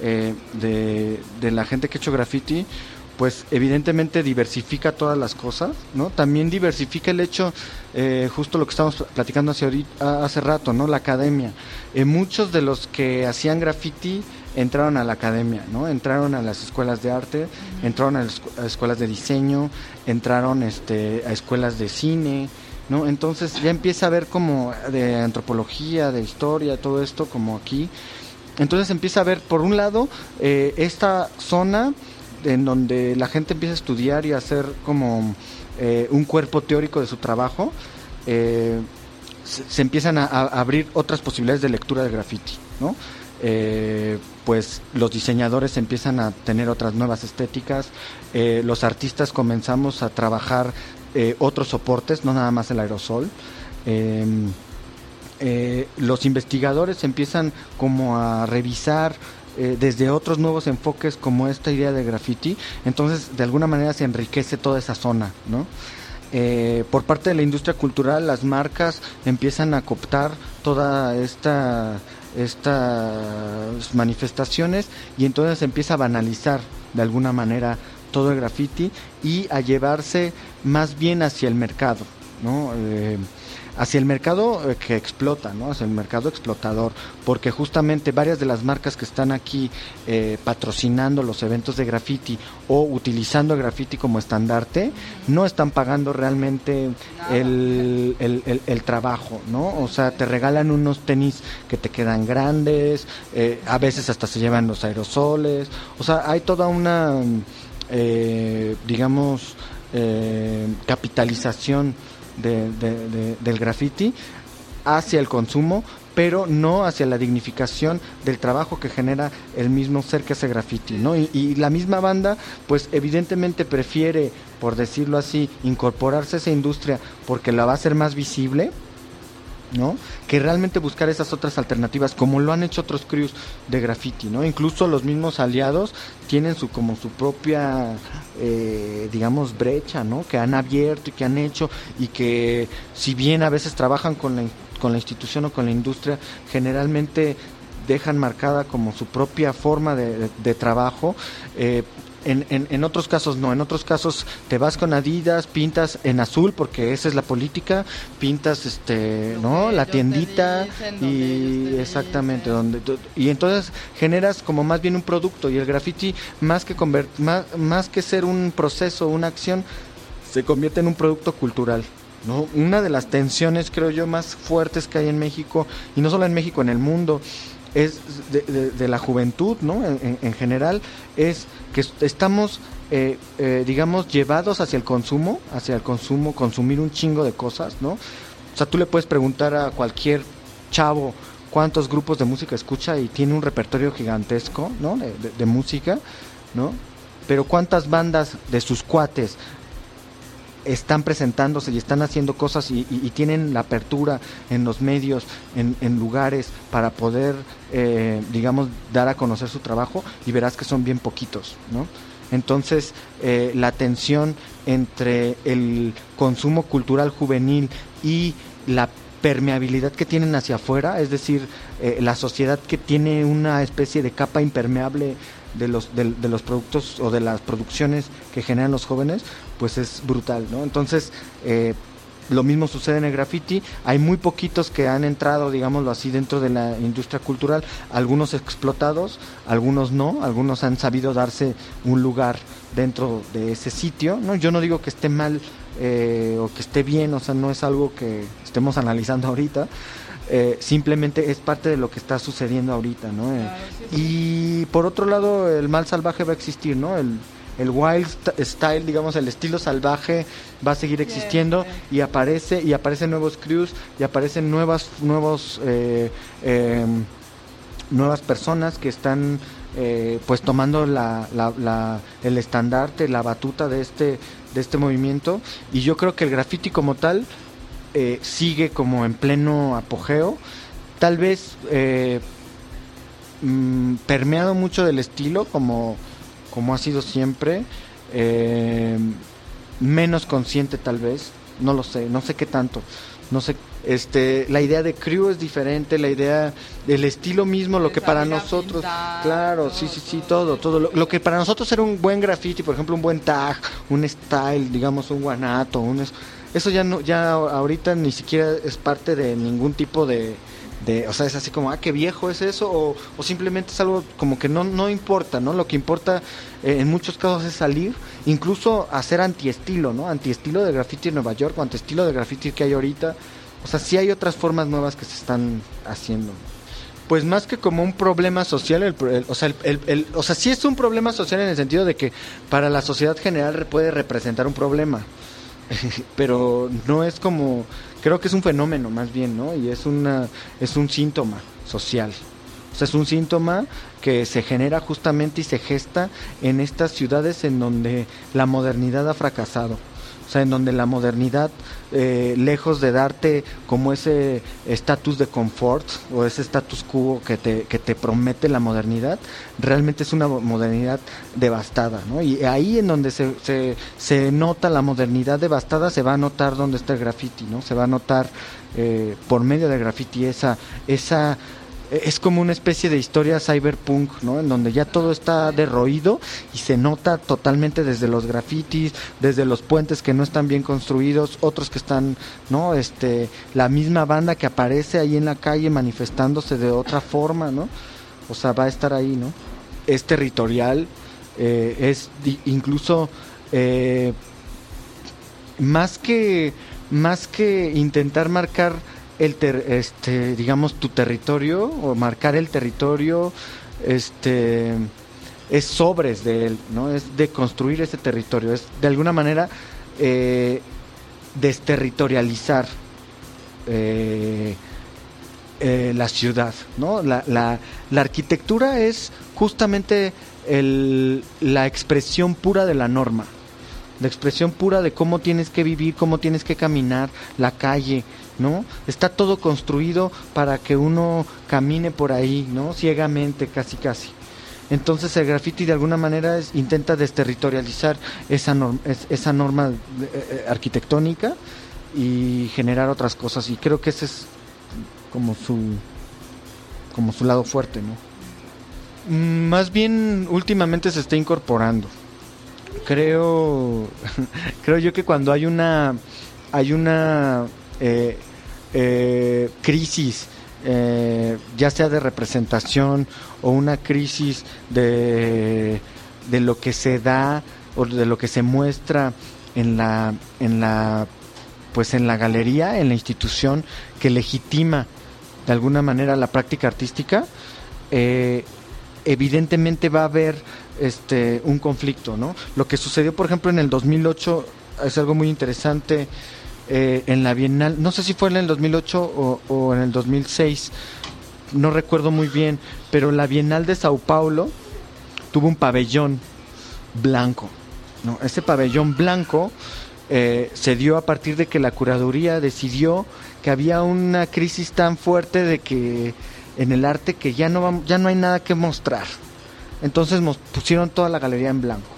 eh, de, de la gente que ha hecho graffiti pues evidentemente diversifica todas las cosas, ¿no? También diversifica el hecho, eh, justo lo que estamos platicando hace, ahorita, hace rato, ¿no? La academia. Eh, muchos de los que hacían graffiti entraron a la academia, ¿no? Entraron a las escuelas de arte, entraron a las escuelas de diseño, entraron este, a escuelas de cine, ¿no? Entonces ya empieza a ver como de antropología, de historia, todo esto como aquí. Entonces empieza a ver, por un lado, eh, esta zona en donde la gente empieza a estudiar y a hacer como eh, un cuerpo teórico de su trabajo, eh, se, empiezan a, abrir otras posibilidades de lectura de graffiti, ¿no? Eh, pues los diseñadores empiezan a tener otras nuevas estéticas, los artistas comenzamos a trabajar otros soportes, no nada más el aerosol. Em, los investigadores empiezan como a revisar eh, desde otros nuevos enfoques como esta idea de graffiti, entonces de alguna manera se enriquece toda esa zona, ¿no? Eh, por parte de la industria cultural, las marcas empiezan a cooptar toda esta estas manifestaciones y entonces empieza a banalizar de alguna manera todo el graffiti y a llevarse más bien hacia el mercado, ¿no? Eh, hacia el mercado eh, que explota, ¿no? hacia el mercado explotador, porque justamente varias de las marcas que están aquí eh, patrocinando los eventos de graffiti o utilizando el graffiti como estandarte, no están pagando realmente el, el, trabajo, ¿no? O sea, te regalan unos tenis que te quedan grandes, eh, a veces hasta se llevan los aerosoles, o sea, hay toda una, digamos, capitalización del graffiti hacia el consumo, pero no hacia la dignificación del trabajo que genera el mismo ser que hace graffiti, ¿no? Y, y, la misma banda, pues evidentemente prefiere, por decirlo así, incorporarse a esa industria porque la va a hacer más visible, ¿no? Que realmente buscar esas otras alternativas, como lo han hecho otros crews de graffiti, ¿no? Incluso los mismos aliados tienen su como su propia, eh, digamos, brecha, ¿no? Que han abierto y que han hecho y que si bien a veces trabajan con la, con la institución o con la industria, generalmente dejan marcada como su propia forma de, de trabajo, eh, en, en, otros casos no, en otros casos te vas con Adidas, pintas en azul porque esa es la política, pintas este, ¿no? La tiendita y exactamente donde y entonces generas como más bien un producto y el graffiti más que convert, más, más que ser un proceso, una acción se convierte en un producto cultural. ¿no? Una de las tensiones, creo yo, más fuertes que hay en México, y no solo en México, en el mundo, es de, la juventud, ¿no? En, general, es que estamos, eh, eh, digamos, llevados hacia el consumo, hacia el consumo, consumir un chingo de cosas, ¿no? O sea, tú le puedes preguntar a cualquier chavo cuántos grupos de música escucha y tiene un repertorio gigantesco, ¿no? De, de música, ¿no? Pero cuántas bandas de sus cuates están presentándose y están haciendo cosas y, tienen la apertura en los medios, en, lugares para poder, eh, digamos, dar a conocer su trabajo y verás que son bien poquitos, ¿no? Entonces, eh, la tensión entre el consumo cultural juvenil y la permeabilidad que tienen hacia afuera, es decir, eh, la sociedad que tiene una especie de capa impermeable de los, de, los productos o de las producciones que generan los jóvenes, pues es brutal, ¿no? Entonces, eh, lo mismo sucede en el graffiti, hay muy poquitos que han entrado, digámoslo así, dentro de la industria cultural, algunos explotados, algunos no, algunos han sabido darse un lugar dentro de ese sitio, ¿no? Yo no digo que esté mal eh, o que esté bien, o sea, no es algo que estemos analizando ahorita, eh, simplemente es parte de lo que está sucediendo ahorita, ¿no? Eh, y por otro lado, el mal salvaje va a existir, ¿no? El, el wild style, digamos, el estilo salvaje va a seguir existiendo y aparece y aparecen nuevos crews y aparecen nuevas nuevos eh, em, nuevas personas que están pues tomando la, la, el estandarte, la batuta de este de este movimiento y yo creo que el graffiti como tal eh, sigue como en pleno apogeo, tal vez eh, mm, permeado mucho del estilo, como, como ha sido siempre, eh, menos consciente tal vez, no lo sé, no sé qué tanto, no sé este, la idea de crew es diferente, la idea del estilo mismo, lo que para nosotros, pintar, claro, sí, sí, sí, todo, todo, lo, lo que para nosotros era un buen graffiti, por ejemplo, un buen tag, un style, digamos, un guanato, un eso ya no, ya ahorita ni siquiera es parte de ningún tipo de, de, o sea, es así como, ah, qué viejo es eso, o, simplemente es algo como que no, no importa, ¿no? Lo que importa eh, en muchos casos es salir, incluso hacer antiestilo, ¿no? Antiestilo de graffiti en Nueva York, o antiestilo de graffiti que hay ahorita. O sea, sí hay otras formas nuevas que se están haciendo. Pues más que como un problema social, el, el- o, sea, el, o sea, sí es un problema social en el sentido de que para la sociedad general puede representar un problema, pero no es como, creo que es un fenómeno más bien, ¿no? Y es, una, es un síntoma social. O sea, es un síntoma que se genera justamente y se gesta en estas ciudades en donde la modernidad ha fracasado. O sea, en donde la modernidad, eh, lejos de darte como ese estatus de confort o ese status quo que te, que te promete la modernidad, realmente es una modernidad devastada, ¿no? Y ahí en donde se, se, se nota la modernidad devastada, se va a notar dónde está el graffiti, ¿no? Se va a notar eh, por medio del graffiti esa, esa es como una especie de historia cyberpunk, ¿no? En donde ya todo está derroído y se nota totalmente desde los grafitis, desde los puentes que no están bien construidos, otros que están, ¿no? Este, la misma banda que aparece ahí en la calle manifestándose de otra forma, ¿no? O sea, va a estar ahí, ¿no? Es territorial, eh, es incluso eh, más que más que intentar marcar el ter- este digamos tu territorio o marcar el territorio este es sobres de él no es de construir ese territorio es de alguna manera eh, desterritorializar eh, eh, la ciudad no la, la, la arquitectura es justamente el- la expresión pura de la norma la expresión pura de cómo tienes que vivir, cómo tienes que caminar, la calle, ¿no? Está todo construido para que uno camine por ahí, ¿no? Ciegamente, casi casi. Entonces el graffiti de alguna manera es- intenta desterritorializar esa, norm- es- esa norma eh, eh, arquitectónica y generar otras cosas. Y creo que ese es como su, como su lado fuerte, ¿no? Mm, Más bien últimamente se está incorporando creo creo yo que cuando hay una hay una eh, eh, crisis eh, ya sea de representación o una crisis de, de lo que se da o de lo que se muestra en la en la pues en la galería en la institución que legitima de alguna manera la práctica artística eh, evidentemente va a haber este un conflicto, ¿no? Lo que sucedió, por ejemplo, en el 2008 es algo muy interesante eh, en la Bienal, no sé si fue en el 2008 o, en el 2006, no recuerdo muy bien, pero la Bienal de Sao Paulo tuvo un pabellón blanco, ¿no? Ese pabellón blanco eh, se dio a partir de que la curaduría decidió que había una crisis tan fuerte de que en el arte que ya no ya no hay nada que mostrar. Entonces pusieron toda la galería en blanco.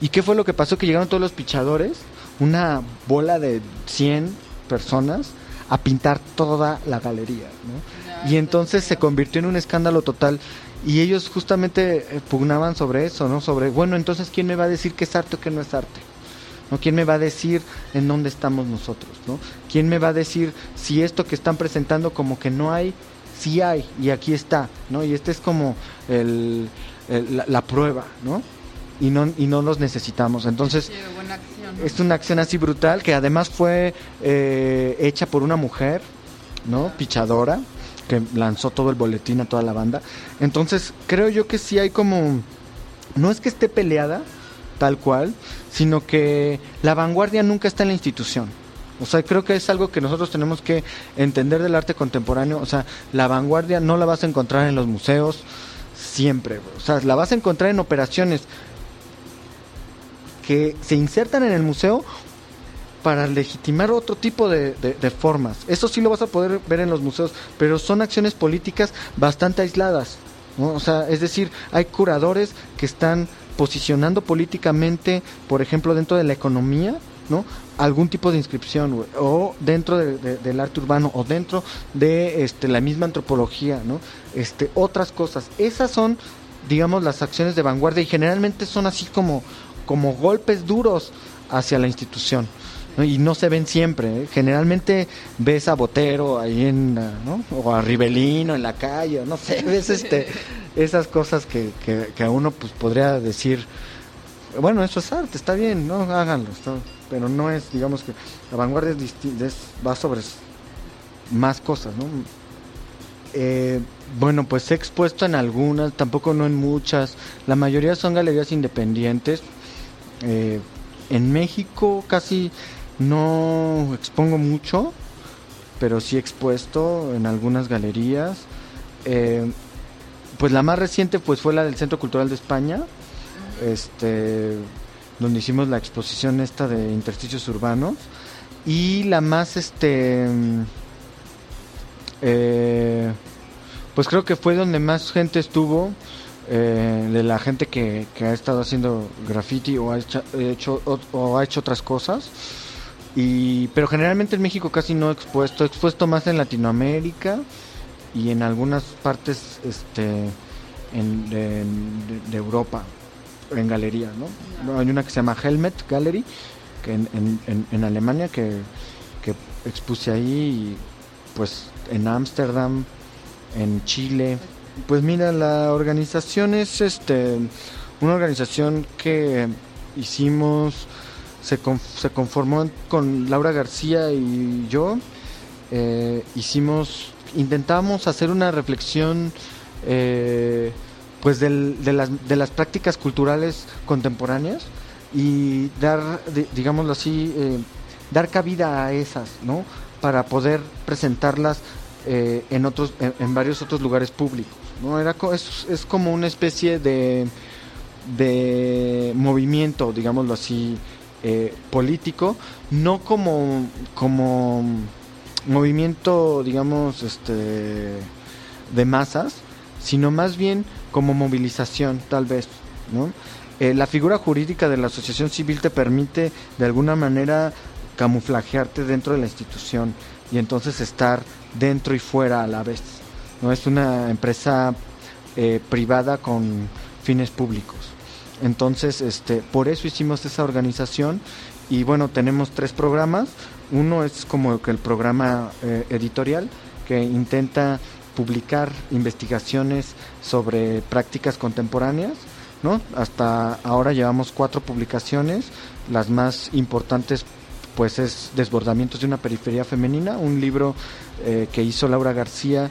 ¿Y qué fue lo que pasó? Que llegaron todos los pichadores, una bola de 100 personas, a pintar toda la galería. ¿no? Y entonces se convirtió en un escándalo total. Y ellos justamente eh, pugnaban sobre eso, ¿no? Sobre, bueno, entonces, ¿quién me va a decir qué es arte o qué no es arte? ¿no? ¿Quién me va a decir en dónde estamos nosotros? ¿no? ¿Quién me va a decir si esto que están presentando como que no hay, sí hay y aquí está? ¿no? Y este es como el, el- la, la prueba, ¿no? Y no, y no los necesitamos. Entonces, Sí, buena. Es una acción así brutal que además fue eh, hecha por una mujer, ¿no? Pichadora, que lanzó todo el boletín a toda la banda. Entonces, creo yo que sí hay como. No es que esté peleada, tal cual, sino que la vanguardia nunca está en la institución. O sea, creo que es algo que nosotros tenemos que entender del arte contemporáneo. O sea, la vanguardia no la vas a encontrar en los museos siempre. O sea, la vas a encontrar en operaciones que se insertan en el museo para legitimar otro tipo de, formas. Eso sí lo vas a poder ver en los museos, pero son acciones políticas bastante aisladas. O sea, es decir, hay curadores que están posicionando políticamente, por ejemplo, dentro de la economía, ¿no? Algún tipo de inscripción, o dentro de- de- del arte urbano, o dentro de este, la misma antropología, ¿no? Este, otras cosas. Esas son, digamos, las acciones de vanguardia y generalmente son así como, como golpes duros hacia la institución. Y no se ven siempre. ¿eh? Generalmente ves a Botero ahí en, ¿no? O a Rivelino en la calle, no sé, ves este, esas cosas que, que, que a uno pues podría decir, bueno, eso es arte, está bien, no háganlo, pero no es, digamos que la vanguardia es, es- va sobre más cosas, ¿no? Eh, bueno, pues he expuesto en algunas, tampoco no en muchas, la mayoría son galerías independientes. Eh, en México casi no expongo mucho, pero sí he expuesto en algunas galerías. Eh, pues la más reciente pues fue la del Centro Cultural de España, este, donde hicimos la exposición esta de intersticios urbanos y la más este eh, pues creo que fue donde más gente estuvo eh, de la gente que, que ha estado haciendo graffiti o ha hecho, hecho- o, o ha hecho otras cosas. Y pero generalmente en México casi no expuesto. Expuesto más en Latinoamérica y en algunas partes este en, de, Europa en galería ¿no? No, hay una que se llama Helmet Gallery que en, en- en- en Alemania que, que expuse ahí y, pues en Ámsterdam en Chile pues mira la organización es este una organización que hicimos se, se conformó con Laura García y yo eh, hicimos intentamos hacer una reflexión eh, pues de, las, de las prácticas culturales contemporáneas y dar di- digámoslo así eh, dar cabida a esas no para poder presentarlas en otros en varios otros lugares públicos no era es, es como una especie de de movimiento digámoslo así eh, político no como como movimiento digamos este de masas sino más bien como movilización tal vez no Eh, la figura jurídica de la asociación civil te permite de alguna manera camuflajearte dentro de la institución y entonces estar dentro y fuera a la vez no es una empresa eh, privada con fines públicos. Entonces este por eso hicimos esa organización y bueno tenemos tres programas. Uno es como que el programa eh, editorial que intenta publicar investigaciones sobre prácticas contemporáneas ¿no? Hasta ahora llevamos cuatro publicaciones, las más importantes pues es Desbordamientos de una periferia femenina, un libro eh, que hizo Laura García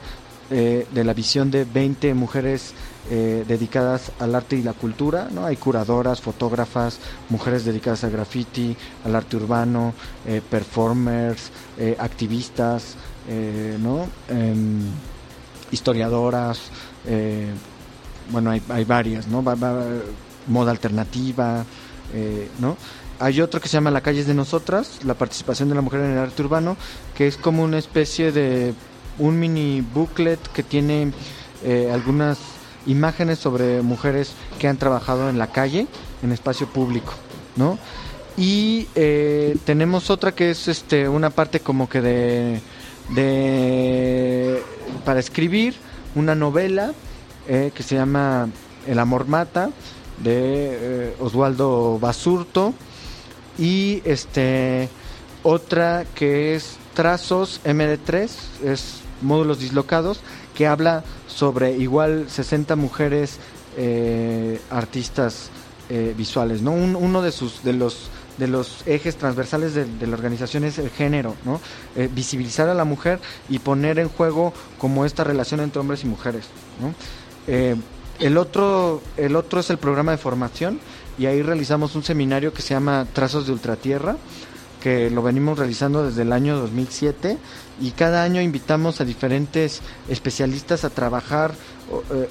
eh, de la visión de 20 mujeres eh, dedicadas al arte y la cultura, ¿no? Hay curadoras, fotógrafas, mujeres dedicadas al graffiti, al arte urbano, eh, performers, activistas, ¿no? Em, historiadoras, bueno, hay, hay varias, ¿no? Moda alternativa, ¿no? Hay otro que se llama La calle es de nosotras, la participación de la mujer en el arte urbano, que es como una especie de un mini booklet que tiene eh, algunas imágenes sobre mujeres que han trabajado en la calle, en espacio público, ¿no? Y eh, tenemos otra que es este una parte como que de, de para escribir una novela eh, que se llama El amor mata de Oswaldo Basurto y este otra que es Trazos MD3 es módulos dislocados que habla sobre igual 60 mujeres eh, artistas eh, visuales no Un- uno de sus de los de los ejes transversales de, la organización es el género no Eh, visibilizar a la mujer y poner en juego como esta relación entre hombres y mujeres ¿no? El otro el otro es el programa de formación y ahí realizamos un seminario que se llama Trazos de Ultratierra que lo venimos realizando desde el año 2007 y cada año invitamos a diferentes especialistas a trabajar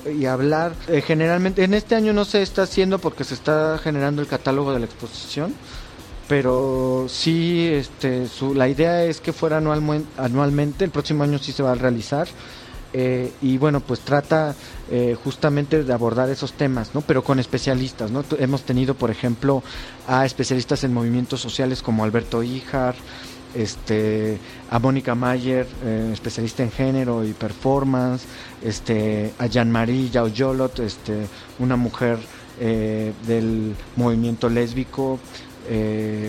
eh, y hablar. Eh, generalmente, en este año no se está haciendo porque se está generando el catálogo de la exposición, pero sí, este, su, la idea es que fuera anualmen- anualmente, el próximo año sí se va a realizar. Eh, y bueno, pues trata eh, justamente de abordar esos temas, ¿no? Pero con especialistas, ¿no? Hemos tenido, por ejemplo, a especialistas en movimientos sociales como Alberto Ijar, este, a Mónica Mayer, eh, especialista en género y performance, este, a Jean-Marie Yaoyolot, este, una mujer del movimiento lésbico,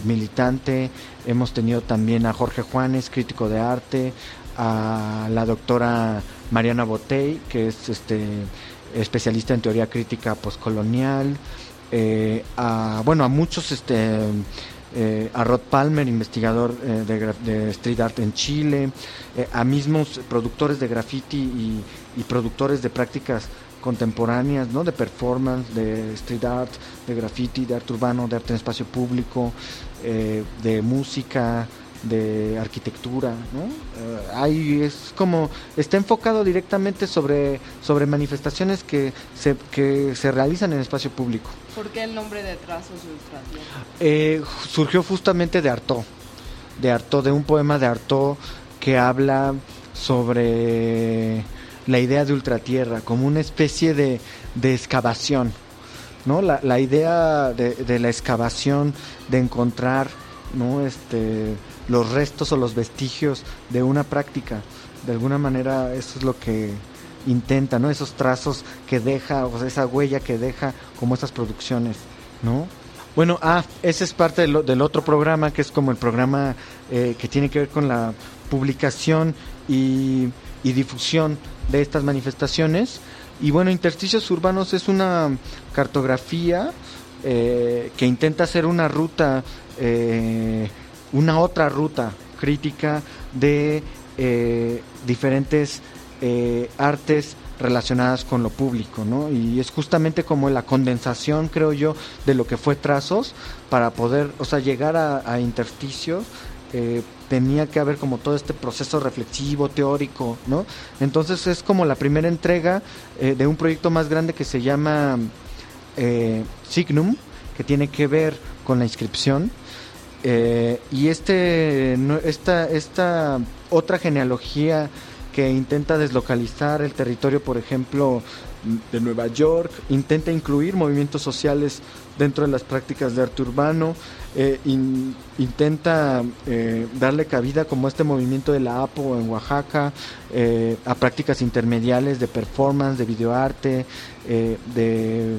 militante. Hemos tenido también a Jorge Juanes, crítico de arte, a la doctora Mariana Botey, que es este especialista en teoría crítica postcolonial, eh, a bueno a muchos este eh, a Rod Palmer, investigador eh, de, street art en Chile, a mismos productores de graffiti y, y, productores de prácticas contemporáneas, ¿no? de performance, de street art, de graffiti, de arte urbano, de arte en espacio público, de música, de arquitectura, ¿no? Eh, ahí es como está enfocado directamente sobre sobre manifestaciones que se que se realizan en espacio público. ¿Por qué el nombre de Trazos Ultratierra? Eh, surgió justamente de Artaud, de Artaud, de un poema de Artaud que habla sobre la idea de ultratierra como una especie de, de excavación, ¿no? La, la idea de, de la excavación, de encontrar, ¿no? Este los restos o los vestigios de una práctica. De alguna manera eso es lo que intenta, ¿no? Esos trazos que deja, o esa huella que deja como esas producciones, ¿no? Bueno, ah, ese es parte del, otro programa, que es como el programa eh, que tiene que ver con la publicación y, difusión de estas manifestaciones. Y bueno, Intersticios Urbanos es una cartografía eh, que intenta hacer una ruta eh, una otra ruta crítica de eh, diferentes eh, artes relacionadas con lo público, ¿no? Y es justamente como la condensación, creo yo, de lo que fue Trazos para poder, o sea, llegar a, intersticios. Eh, tenía que haber como todo este proceso reflexivo, teórico, ¿no? Entonces es como la primera entrega de un proyecto más grande que se llama Signum, que tiene que ver con la inscripción eh, y este, esta, esta otra genealogía que intenta deslocalizar el territorio, por ejemplo, de Nueva York, intenta incluir movimientos sociales dentro de las prácticas de arte urbano, eh, intenta eh, darle cabida como este movimiento de la APO en Oaxaca, a prácticas intermediales de performance, de videoarte, de,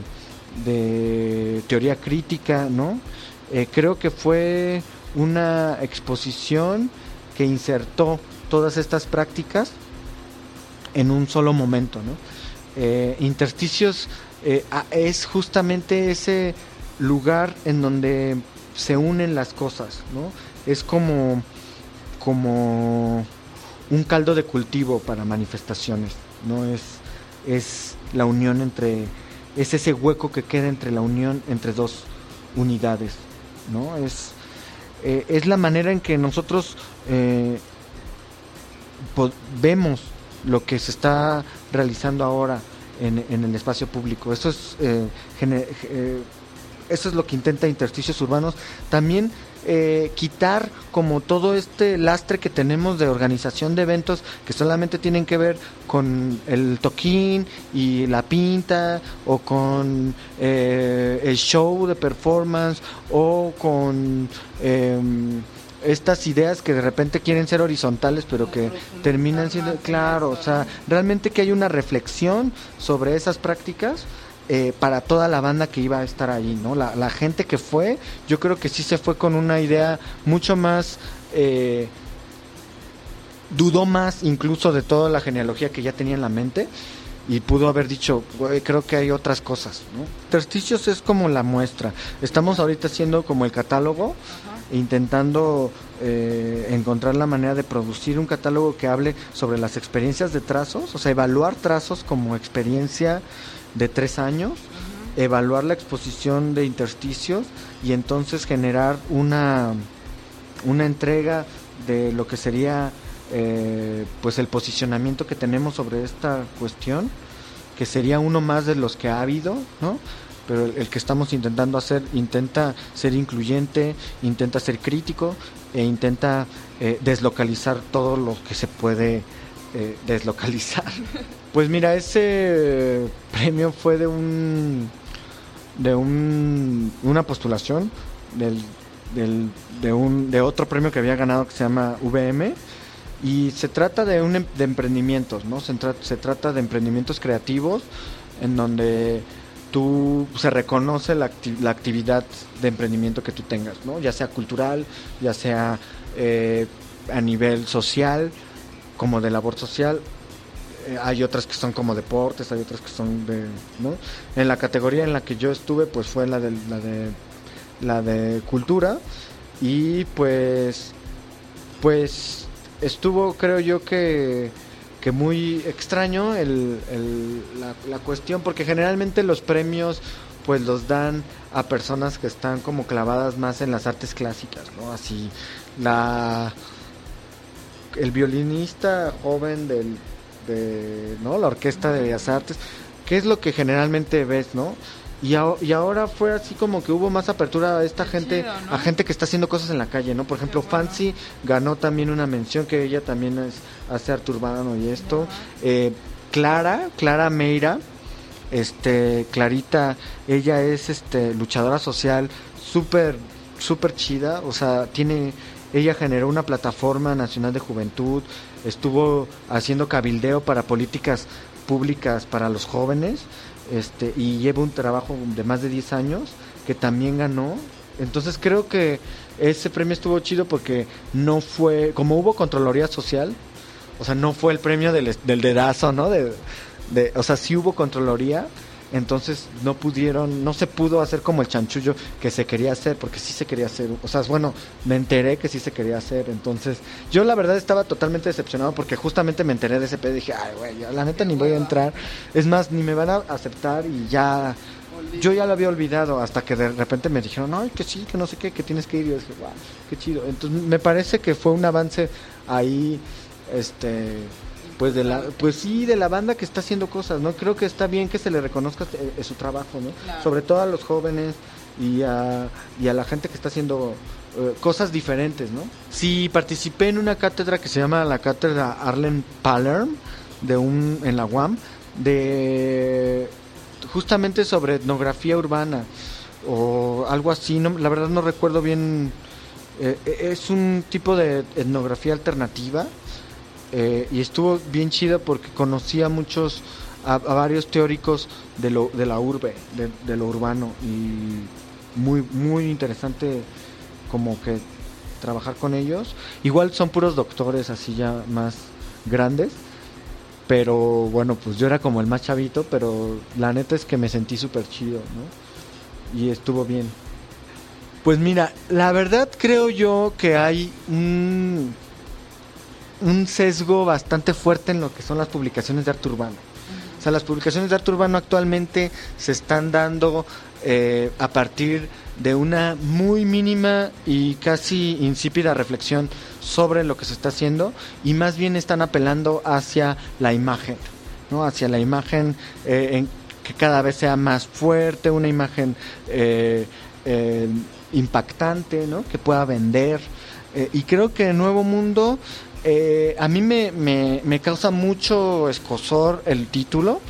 de teoría crítica, ¿no? Eh, creo que fue una exposición que insertó todas estas prácticas en un solo momento. ¿no? Eh, intersticios eh, es justamente ese lugar en donde se unen las cosas, ¿no? Es como, como un caldo de cultivo para manifestaciones, ¿no? Es, es la unión entre, es ese hueco que queda entre la unión entre dos unidades. ¿No? Es, eh, es la manera en que nosotros eh, vemos lo que se está realizando ahora en, en el espacio público. Eso es, eh, eso es lo que intenta Intersticios Urbanos. También eh, quitar como todo este lastre que tenemos de organización de eventos que solamente tienen que ver con el toquín y la pinta o con eh, el show de performance o con em, estas ideas que de repente quieren ser horizontales pero que terminan siendo claro o sea realmente que hay una reflexión sobre esas prácticas eh, para toda la banda que iba a estar ahí, ¿no? La, gente que fue, yo creo que sí se fue con una idea mucho más... Eh, dudó más incluso de toda la genealogía que ya tenía en la mente y pudo haber dicho, creo que hay otras cosas, ¿no? Tersticios es como la muestra. Estamos ahorita haciendo como el catálogo, intentando eh, encontrar la manera de producir un catálogo que hable sobre las experiencias de trazos, o sea, evaluar trazos como experiencia de tres años, evaluar la exposición de intersticios y entonces generar una, una entrega de lo que sería eh, pues el posicionamiento que tenemos sobre esta cuestión, que sería uno más de los que ha habido, ¿no? pero el, que estamos intentando hacer intenta ser incluyente, intenta ser crítico e intenta eh, deslocalizar todo lo que se puede eh, deslocalizar. Pues mira, ese premio fue de un de un, una postulación del, del, de, un, de otro premio que había ganado que se llama VM y se trata de, un, em, de emprendimientos, ¿no? Se, se trata de emprendimientos creativos en donde tú se reconoce la, la, actividad de emprendimiento que tú tengas, ¿no? Ya sea cultural, ya sea eh, a nivel social, como de labor social. Eh, hay otras que son como deportes, hay otras que son de, ¿no? En la categoría en la que yo estuve, pues fue la de la de la de cultura y pues pues estuvo creo yo que que muy extraño el, el, la, la, cuestión, porque generalmente los premios pues los dan a personas que están como clavadas más en las artes clásicas, ¿no? Así, la el violinista joven del, ¿no? La Orquesta de Bellas Artes, ¿qué es lo que generalmente ves, no? Y, a, y, ahora fue así como que hubo más apertura a esta Qué gente, chido, ¿no? a gente que está haciendo cosas en la calle, ¿no? Por ejemplo, bueno. Fancy ganó también una mención que ella también es, hace Artur Urbano y esto. Eh, Clara, Clara Meira, este, Clarita, ella es este luchadora social súper, súper chida, o sea, tiene, ella generó una plataforma nacional de juventud, estuvo haciendo cabildeo para políticas públicas para los jóvenes este, y lleva un trabajo de más de 10 años que también ganó. Entonces creo que ese premio estuvo chido porque no fue, como hubo Contraloría Social, o sea, no fue el premio del, del dedazo, ¿no? De, de, o sea, sí hubo Contraloría, entonces no pudieron, no se pudo hacer como el chanchullo que se quería hacer, porque sí se quería hacer, o sea, bueno, me enteré que sí se quería hacer, entonces yo la verdad estaba totalmente decepcionado porque justamente me enteré de ese pedo y dije, ay, güey, la neta ni voy a entrar, es más, ni me van a aceptar y ya, yo ya lo había olvidado hasta que de repente me dijeron, ay, que sí, que no sé qué, que tienes que ir, y yo dije, wow, qué chido, entonces me parece que fue un avance ahí, este pues de la pues sí de la banda que está haciendo cosas no creo que está bien que se le reconozca eh, su trabajo no Claro. sobre todo a los jóvenes y a, y a la gente que está haciendo eh, cosas diferentes no sí participé en una cátedra que se llama la cátedra Arlen Palerm de un en la UAM de justamente sobre etnografía urbana o algo así no la verdad no recuerdo bien eh, es un tipo de etnografía alternativa eh, y estuvo bien chida porque conocí a muchos, a, varios teóricos de, lo, de la urbe, de, de, lo urbano y muy, muy interesante como que trabajar con ellos. Igual son puros doctores así ya más grandes, pero bueno, pues yo era como el más chavito, pero la neta es que me sentí súper chido, ¿no? Y estuvo bien. Pues mira, la verdad creo yo que hay un un sesgo bastante fuerte en lo que son las publicaciones de arte urbano. O sea, las publicaciones de arte urbano actualmente se están dando eh, a partir de una muy mínima y casi insípida reflexión sobre lo que se está haciendo y más bien están apelando hacia la imagen, ¿no? Hacia la imagen eh, en que cada vez sea más fuerte, una imagen eh, impactante, ¿no? Que pueda vender. y creo que el Nuevo Mundo eh, a mí me, me, me, causa mucho escosor el título,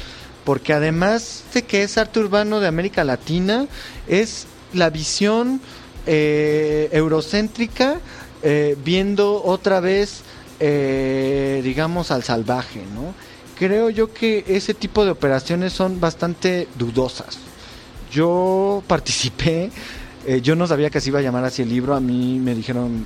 porque además de que es arte urbano de América Latina, es la visión eh, eurocéntrica eh, viendo otra vez, digamos, al salvaje, ¿no? Creo yo que ese tipo de operaciones son bastante dudosas. Yo participé, yo no sabía que se iba a llamar así el libro, a mí me dijeron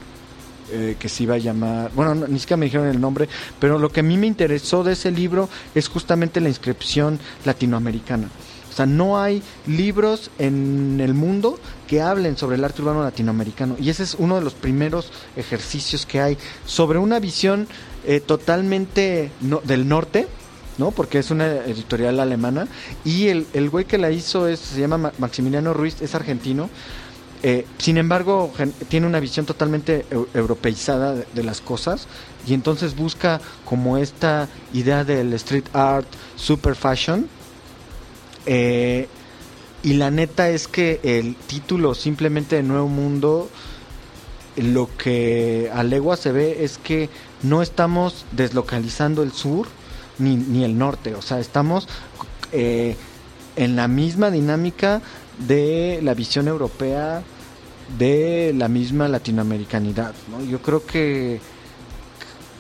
eh, que se iba a llamar, bueno, no, ni siquiera me dijeron el nombre, pero lo que a mí me interesó de ese libro es justamente la inscripción latinoamericana. O sea, no hay libros en el mundo que hablen sobre el arte urbano latinoamericano. Y ese es uno de los primeros ejercicios que hay sobre una visión eh, totalmente no, del norte, ¿no? Porque es una editorial alemana. Y el, el güey que la hizo es, se llama Maximiliano Ruiz, es argentino. Eh, sin embargo, tiene una visión totalmente eu europeizada de, de, las cosas y entonces busca como esta idea del street art, super fashion. Eh, y la neta es que el título simplemente de Nuevo Mundo, lo que a legua se ve es que no estamos deslocalizando el sur ni, ni el norte, o sea, estamos eh, en la misma dinámica de la visión europea de la misma latinoamericanidad, ¿no? Yo creo que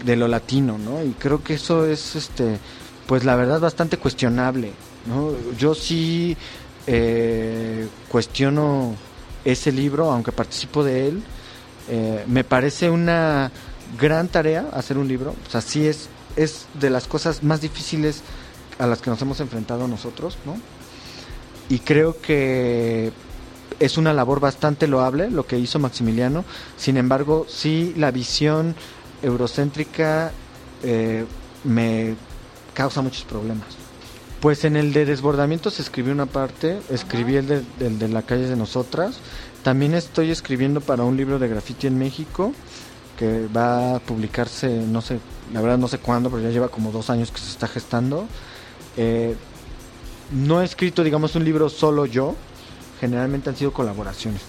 de lo latino, ¿no? Y creo que eso es, este, pues la verdad bastante cuestionable, ¿no? Yo sí eh, cuestiono ese libro, aunque participo de él, eh, me parece una gran tarea hacer un libro, o sea, sí es, es de las cosas más difíciles a las que nos hemos enfrentado nosotros, ¿no? Y creo que es una labor bastante loable lo que hizo Maximiliano, sin embargo, sí la visión eurocéntrica eh, me causa muchos problemas. Pues en el de desbordamiento se escribió una parte, escribí el de, el de la calle de nosotras, también estoy escribiendo para un libro de graffiti en México que va a publicarse, no sé, la verdad no sé cuándo, pero ya lleva como dos años que se está gestando. Eh, no he escrito, digamos, un libro solo yo, generalmente han sido colaboraciones.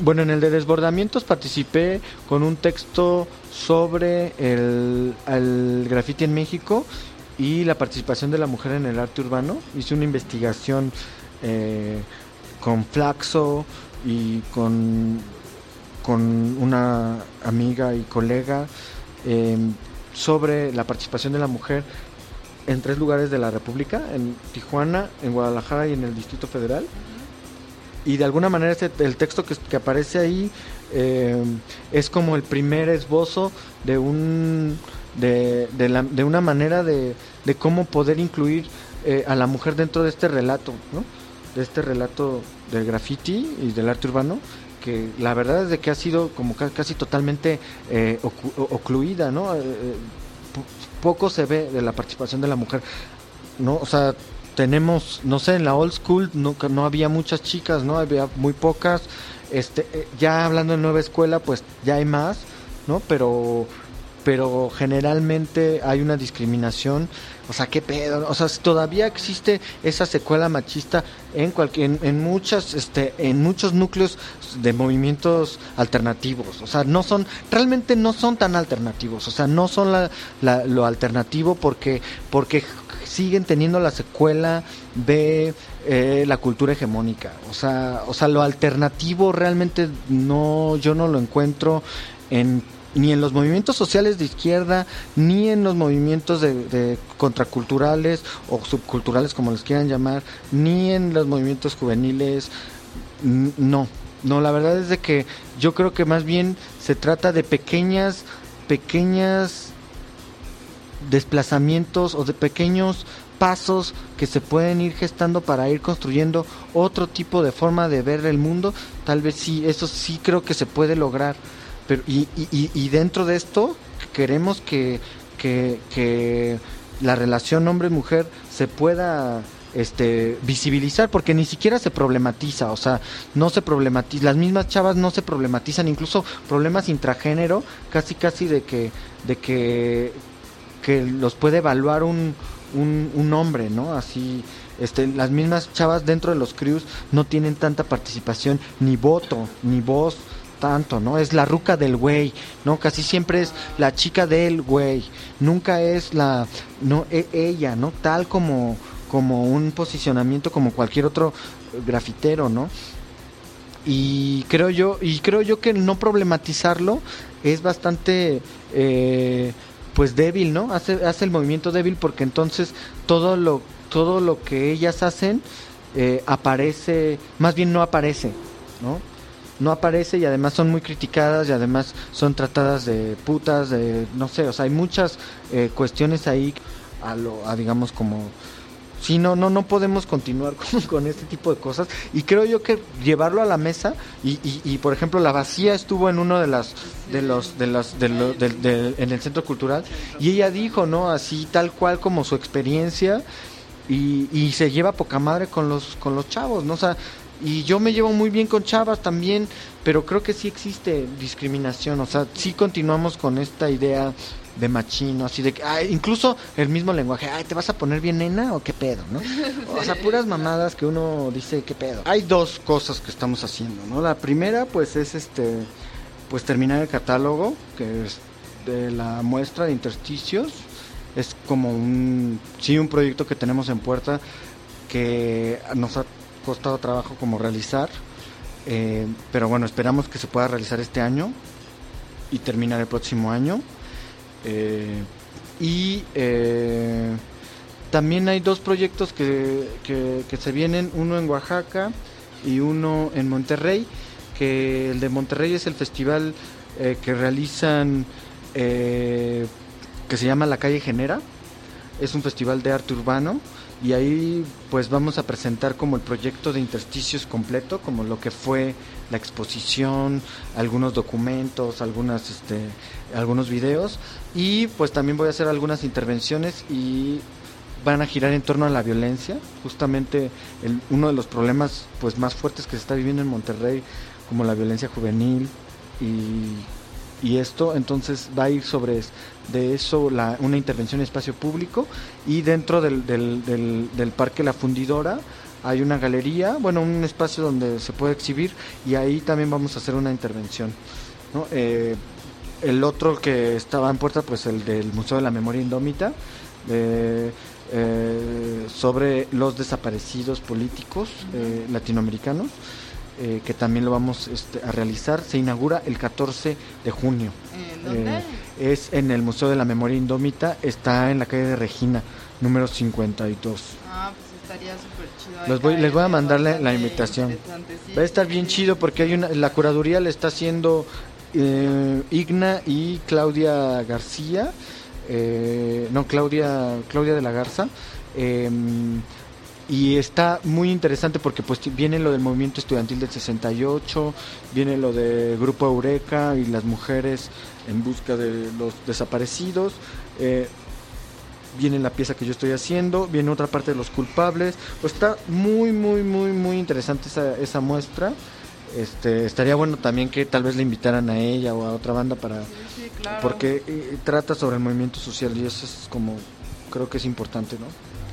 Bueno, en el de desbordamientos participé con un texto sobre el, el graffiti en México y la participación de la mujer en el arte urbano. Hice una investigación eh, con Flaxo y con, con una amiga y colega eh, sobre la participación de la mujer en tres lugares de la República, en Tijuana, en Guadalajara y en el Distrito Federal. Y de alguna manera ese, el texto que, que aparece ahí eh, es como el primer esbozo de un de, de, la, de una manera de, de, cómo poder incluir eh, a la mujer dentro de este relato, ¿no? de este relato del graffiti y del arte urbano, que la verdad es de que ha sido como casi totalmente eh, ocluida, ¿no? Eh, poco se ve de la participación de la mujer, ¿no? O sea, tenemos, no sé, en la old school no, no había muchas chicas, ¿no? Había muy pocas, este, ya hablando de nueva escuela, pues ya hay más, ¿no? Pero pero generalmente hay una discriminación, o sea, qué pedo, o sea, todavía existe esa secuela machista en cualquier, en, en, muchas, este, en muchos núcleos de movimientos alternativos, o sea, no son, realmente no son tan alternativos, o sea, no son la, la, lo alternativo porque, porque siguen teniendo la secuela de eh, la cultura hegemónica, o sea, o sea, lo alternativo realmente no, yo no lo encuentro en ni en los movimientos sociales de izquierda, ni en los movimientos de, de, contraculturales o subculturales, como les quieran llamar, ni en los movimientos juveniles. No, no, la verdad es de que yo creo que más bien se trata de pequeñas, pequeñas desplazamientos o de pequeños pasos que se pueden ir gestando para ir construyendo otro tipo de forma de ver el mundo. Tal vez sí, eso sí creo que se puede lograr. Pero, y, y, y dentro de esto queremos que, que, que la relación hombre-mujer se pueda este visibilizar porque ni siquiera se problematiza, o sea, no se problematiza, las mismas chavas no se problematizan, incluso problemas intragénero, casi casi de que de que que los puede evaluar un, un, hombre, ¿no? Así este, las mismas chavas dentro de los crews no tienen tanta participación, ni voto, ni voz, tanto, ¿no? Es la ruca del güey, ¿no? Casi siempre es la chica del güey, nunca es la, no, e, ella, ¿no? Tal como, como un posicionamiento como cualquier otro grafitero, ¿no? Y creo yo, y creo yo que no problematizarlo es bastante, eh, pues débil, ¿no? Hace, hace el movimiento débil porque entonces todo lo, todo lo que ellas hacen eh, aparece, más bien no aparece, ¿no? no aparece y además son muy criticadas y además son tratadas de putas, de no sé, o sea, hay muchas eh, cuestiones ahí a lo, a digamos como sí, no, no, no podemos continuar con, con, este tipo de cosas. Y creo yo que llevarlo a la mesa y, y, por ejemplo la vacía estuvo en uno de las de los de las de lo, en el centro cultural y ella dijo no así tal cual como su experiencia y, y se lleva poca madre con los con los chavos no o sea y yo me llevo muy bien con chavas también, pero creo que sí existe discriminación, o sea, sí continuamos con esta idea de machino, así de que, ay, incluso el mismo lenguaje, ay, ¿te vas a poner bien nena o qué pedo, no? O sea, puras mamadas que uno dice, ¿qué pedo? Hay dos cosas que estamos haciendo, ¿no? La primera, pues, es este, pues terminar el catálogo, que es de la muestra de intersticios. Es como un, sí, un proyecto que tenemos en puerta que nos ha costado trabajo como realizar, eh, pero bueno, esperamos que se pueda realizar este año y terminar el próximo año. Eh, y eh, también hay dos proyectos que, que, se vienen, uno en Oaxaca y uno en Monterrey, que el de Monterrey es el festival eh, que realizan, que se llama La Calle Genera, es un festival de arte urbano y ahí pues vamos a presentar como el proyecto de intersticios completo, como lo que fue la exposición, algunos documentos, algunas este, algunos videos y pues también voy a hacer algunas intervenciones y van a girar en torno a la violencia, justamente el, uno de los problemas pues más fuertes que se está viviendo en Monterrey, como la violencia juvenil y, y esto, entonces va a ir sobre de eso la, una intervención en espacio público y dentro del, del, del, del Parque La Fundidora hay una galería, bueno, un espacio donde se puede exhibir y ahí también vamos a hacer una intervención. ¿no? Eh, el otro que estaba en puerta, pues el del Museo de la Memoria Indómita, eh, eh, sobre los desaparecidos políticos eh, latinoamericanos, que también lo vamos este, a realizar. Se inaugura el 14 de junio. Es en el Museo de la Memoria Indómita, está en la calle de Regina, número 52. Ah, pues estaría súper chido. ahí Los voy- les voy a mandarle la invitación. sí. Va a estar bien chido porque hay una, la curaduría le está haciendo eh, Igna y Claudia García, eh, no Claudia Claudia de la Garza, eh, y está muy interesante porque pues viene lo del movimiento estudiantil del 68, viene lo de Grupo Eureka y las mujeres en busca de los desaparecidos. eh, viene la pieza que yo estoy haciendo, viene otra parte de los culpables, pues está muy, muy, muy, muy interesante esa, esa muestra. Este, estaría bueno también que tal vez le invitaran a ella o a otra banda para, Sí, sí, claro. porque eh, trata sobre el movimiento social y eso es como, creo que es importante, ¿no?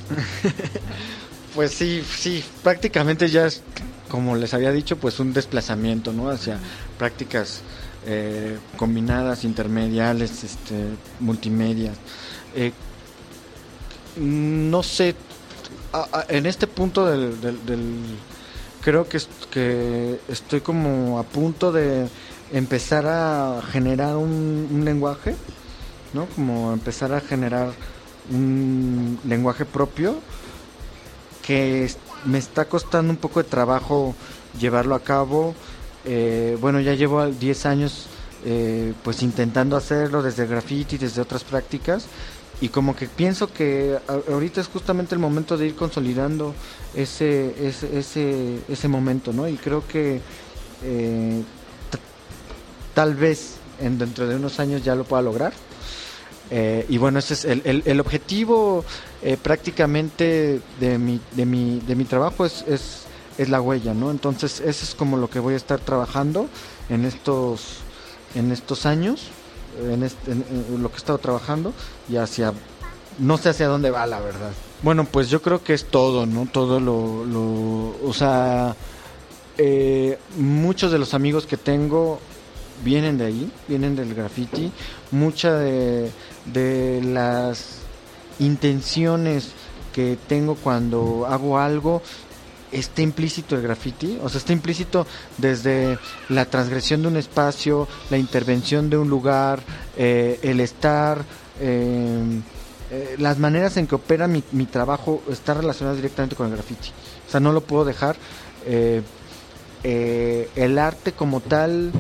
pues sí, sí, prácticamente ya es, como les había dicho, pues un desplazamiento, ¿no? Hacia prácticas eh, combinadas, intermediales, este, multimedia. Eh, no sé, a- a- en este punto del, del- del- creo que, est- que estoy como a punto de empezar a generar un, lenguaje, ¿no? Como empezar a generar un lenguaje propio que me está costando un poco de trabajo llevarlo a cabo. Eh, bueno, ya llevo 10 años eh, pues intentando hacerlo desde graffiti, desde otras prácticas y como que pienso que ahorita es justamente el momento de ir consolidando ese ese ese, ese momento, ¿no? Y creo que eh, tal vez en, dentro de unos años ya lo pueda lograr. Eh, y bueno, ese es el, el- el objetivo eh, prácticamente de mi, de mi, de mi trabajo es, es, es la huella, ¿no? Entonces, eso es como lo que voy a estar trabajando en estos, en estos años, en, este- en- lo que he estado trabajando y hacia, no sé hacia dónde va, la verdad. Bueno, pues yo creo que es todo, ¿no? Todo lo, o sea, eh, muchos de los amigos que tengo vienen de ahí, vienen del graffiti. Muchas de, de las intenciones que tengo cuando hago algo está implícito el graffiti, o sea, está implícito desde la transgresión de un espacio, la intervención de un lugar, eh, el estar, eh, eh, las maneras en que opera mi, trabajo está relacionado directamente con el graffiti. O sea, no lo puedo dejar. eh, el arte como tal,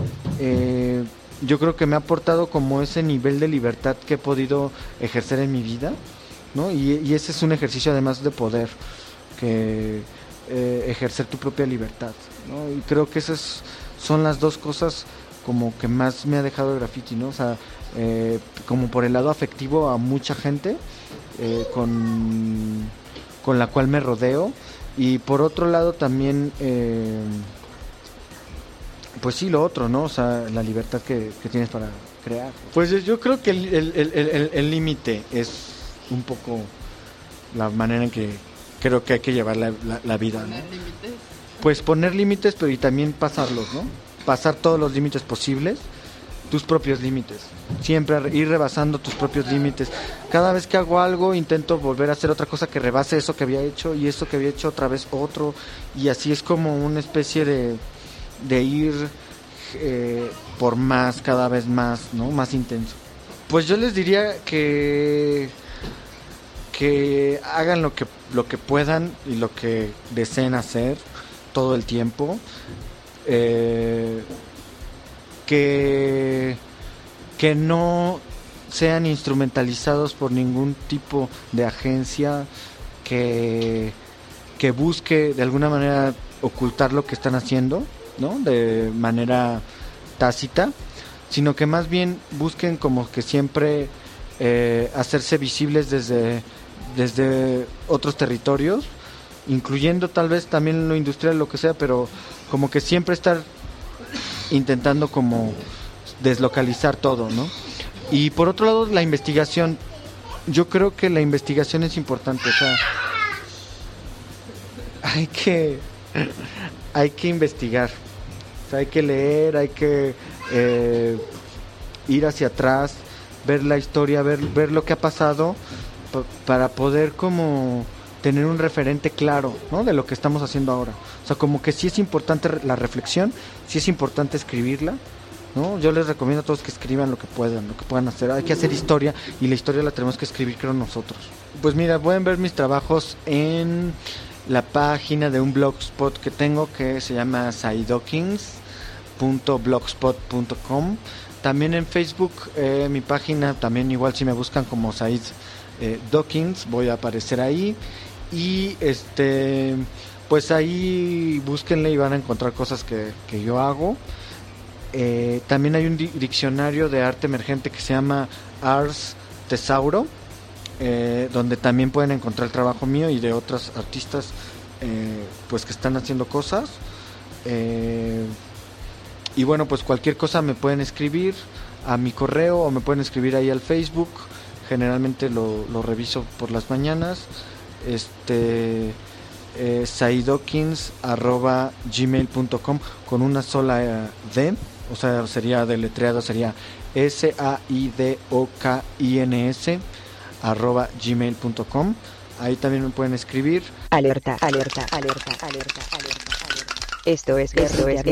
yo creo que me ha aportado como ese nivel de libertad que he podido ejercer en mi vida, ¿no? Y, y ese es un ejercicio además de poder, que eh, ejercer tu propia libertad, ¿no? Y creo que esas son las dos cosas como que más me ha dejado el graffiti, ¿no? O sea, eh, como por el lado afectivo a mucha gente eh, con, con la cual me rodeo y por otro lado también eh, pues sí lo otro no o sea la libertad que, que tienes para crear pues yo, creo que el el- el- el- el límite es un poco la manera en que creo que hay que llevar la, la- la vida ¿no? Pues poner límites pero y también pasarlos no pasar todos los límites posibles tus propios límites. Siempre ir rebasando tus propios límites. Cada vez que hago algo intento volver a hacer otra cosa que rebase eso que había hecho y eso que había hecho otra vez otro. Y así es como una especie de, de ir eh, por más, cada vez más, ¿no? Más intenso. Pues yo les diría que que hagan lo que lo que puedan y lo que deseen hacer todo el tiempo. Eh, que, que no sean instrumentalizados por ningún tipo de agencia que, que busque de alguna manera ocultar lo que están haciendo, ¿no? De manera tácita, sino que más bien busquen como que siempre eh, hacerse visibles desde, desde otros territorios, incluyendo tal vez también lo industrial, lo que sea, pero como que siempre estar intentando como deslocalizar todo, ¿no? Y por otro lado, la investigación. Yo creo que la investigación es importante, o sea, hay que, hay que investigar, hay que leer, hay que eh, ir hacia atrás, ver la historia, ver, ver lo que ha pasado, para poder como tener un referente claro ¿no? de lo que estamos haciendo ahora. O sea, como que sí es importante la reflexión, sí es importante escribirla. ¿no? Yo les recomiendo a todos que escriban lo que puedan, lo que puedan hacer. Hay que hacer historia y la historia la tenemos que escribir, creo, nosotros. Pues mira, pueden ver mis trabajos en la página de un blogspot que tengo que se llama saidokins.blogspot.com. También en Facebook, eh, mi página, también igual si me buscan como Said eh, Dawkins, voy a aparecer ahí. Y este, pues ahí búsquenle y van a encontrar cosas que, yo hago. Eh, también hay un diccionario de arte emergente que se llama Ars Tesauro, eh, donde también pueden encontrar el trabajo mío y de otros artistas eh, pues que están haciendo cosas. y bueno, pues cualquier cosa me pueden escribir a mi correo o me pueden escribir ahí al Facebook. Generalmente lo, lo reviso por las mañanas este eh, saidokins.gmail.com con una sola eh, D, o sea, sería deletreado, sería S-A-I-D-O-K-I-N-S arroba gmail.com. Ahí también me pueden escribir. Alerta, alerta, alerta, alerta, alerta, alerta. Esto es, esto es,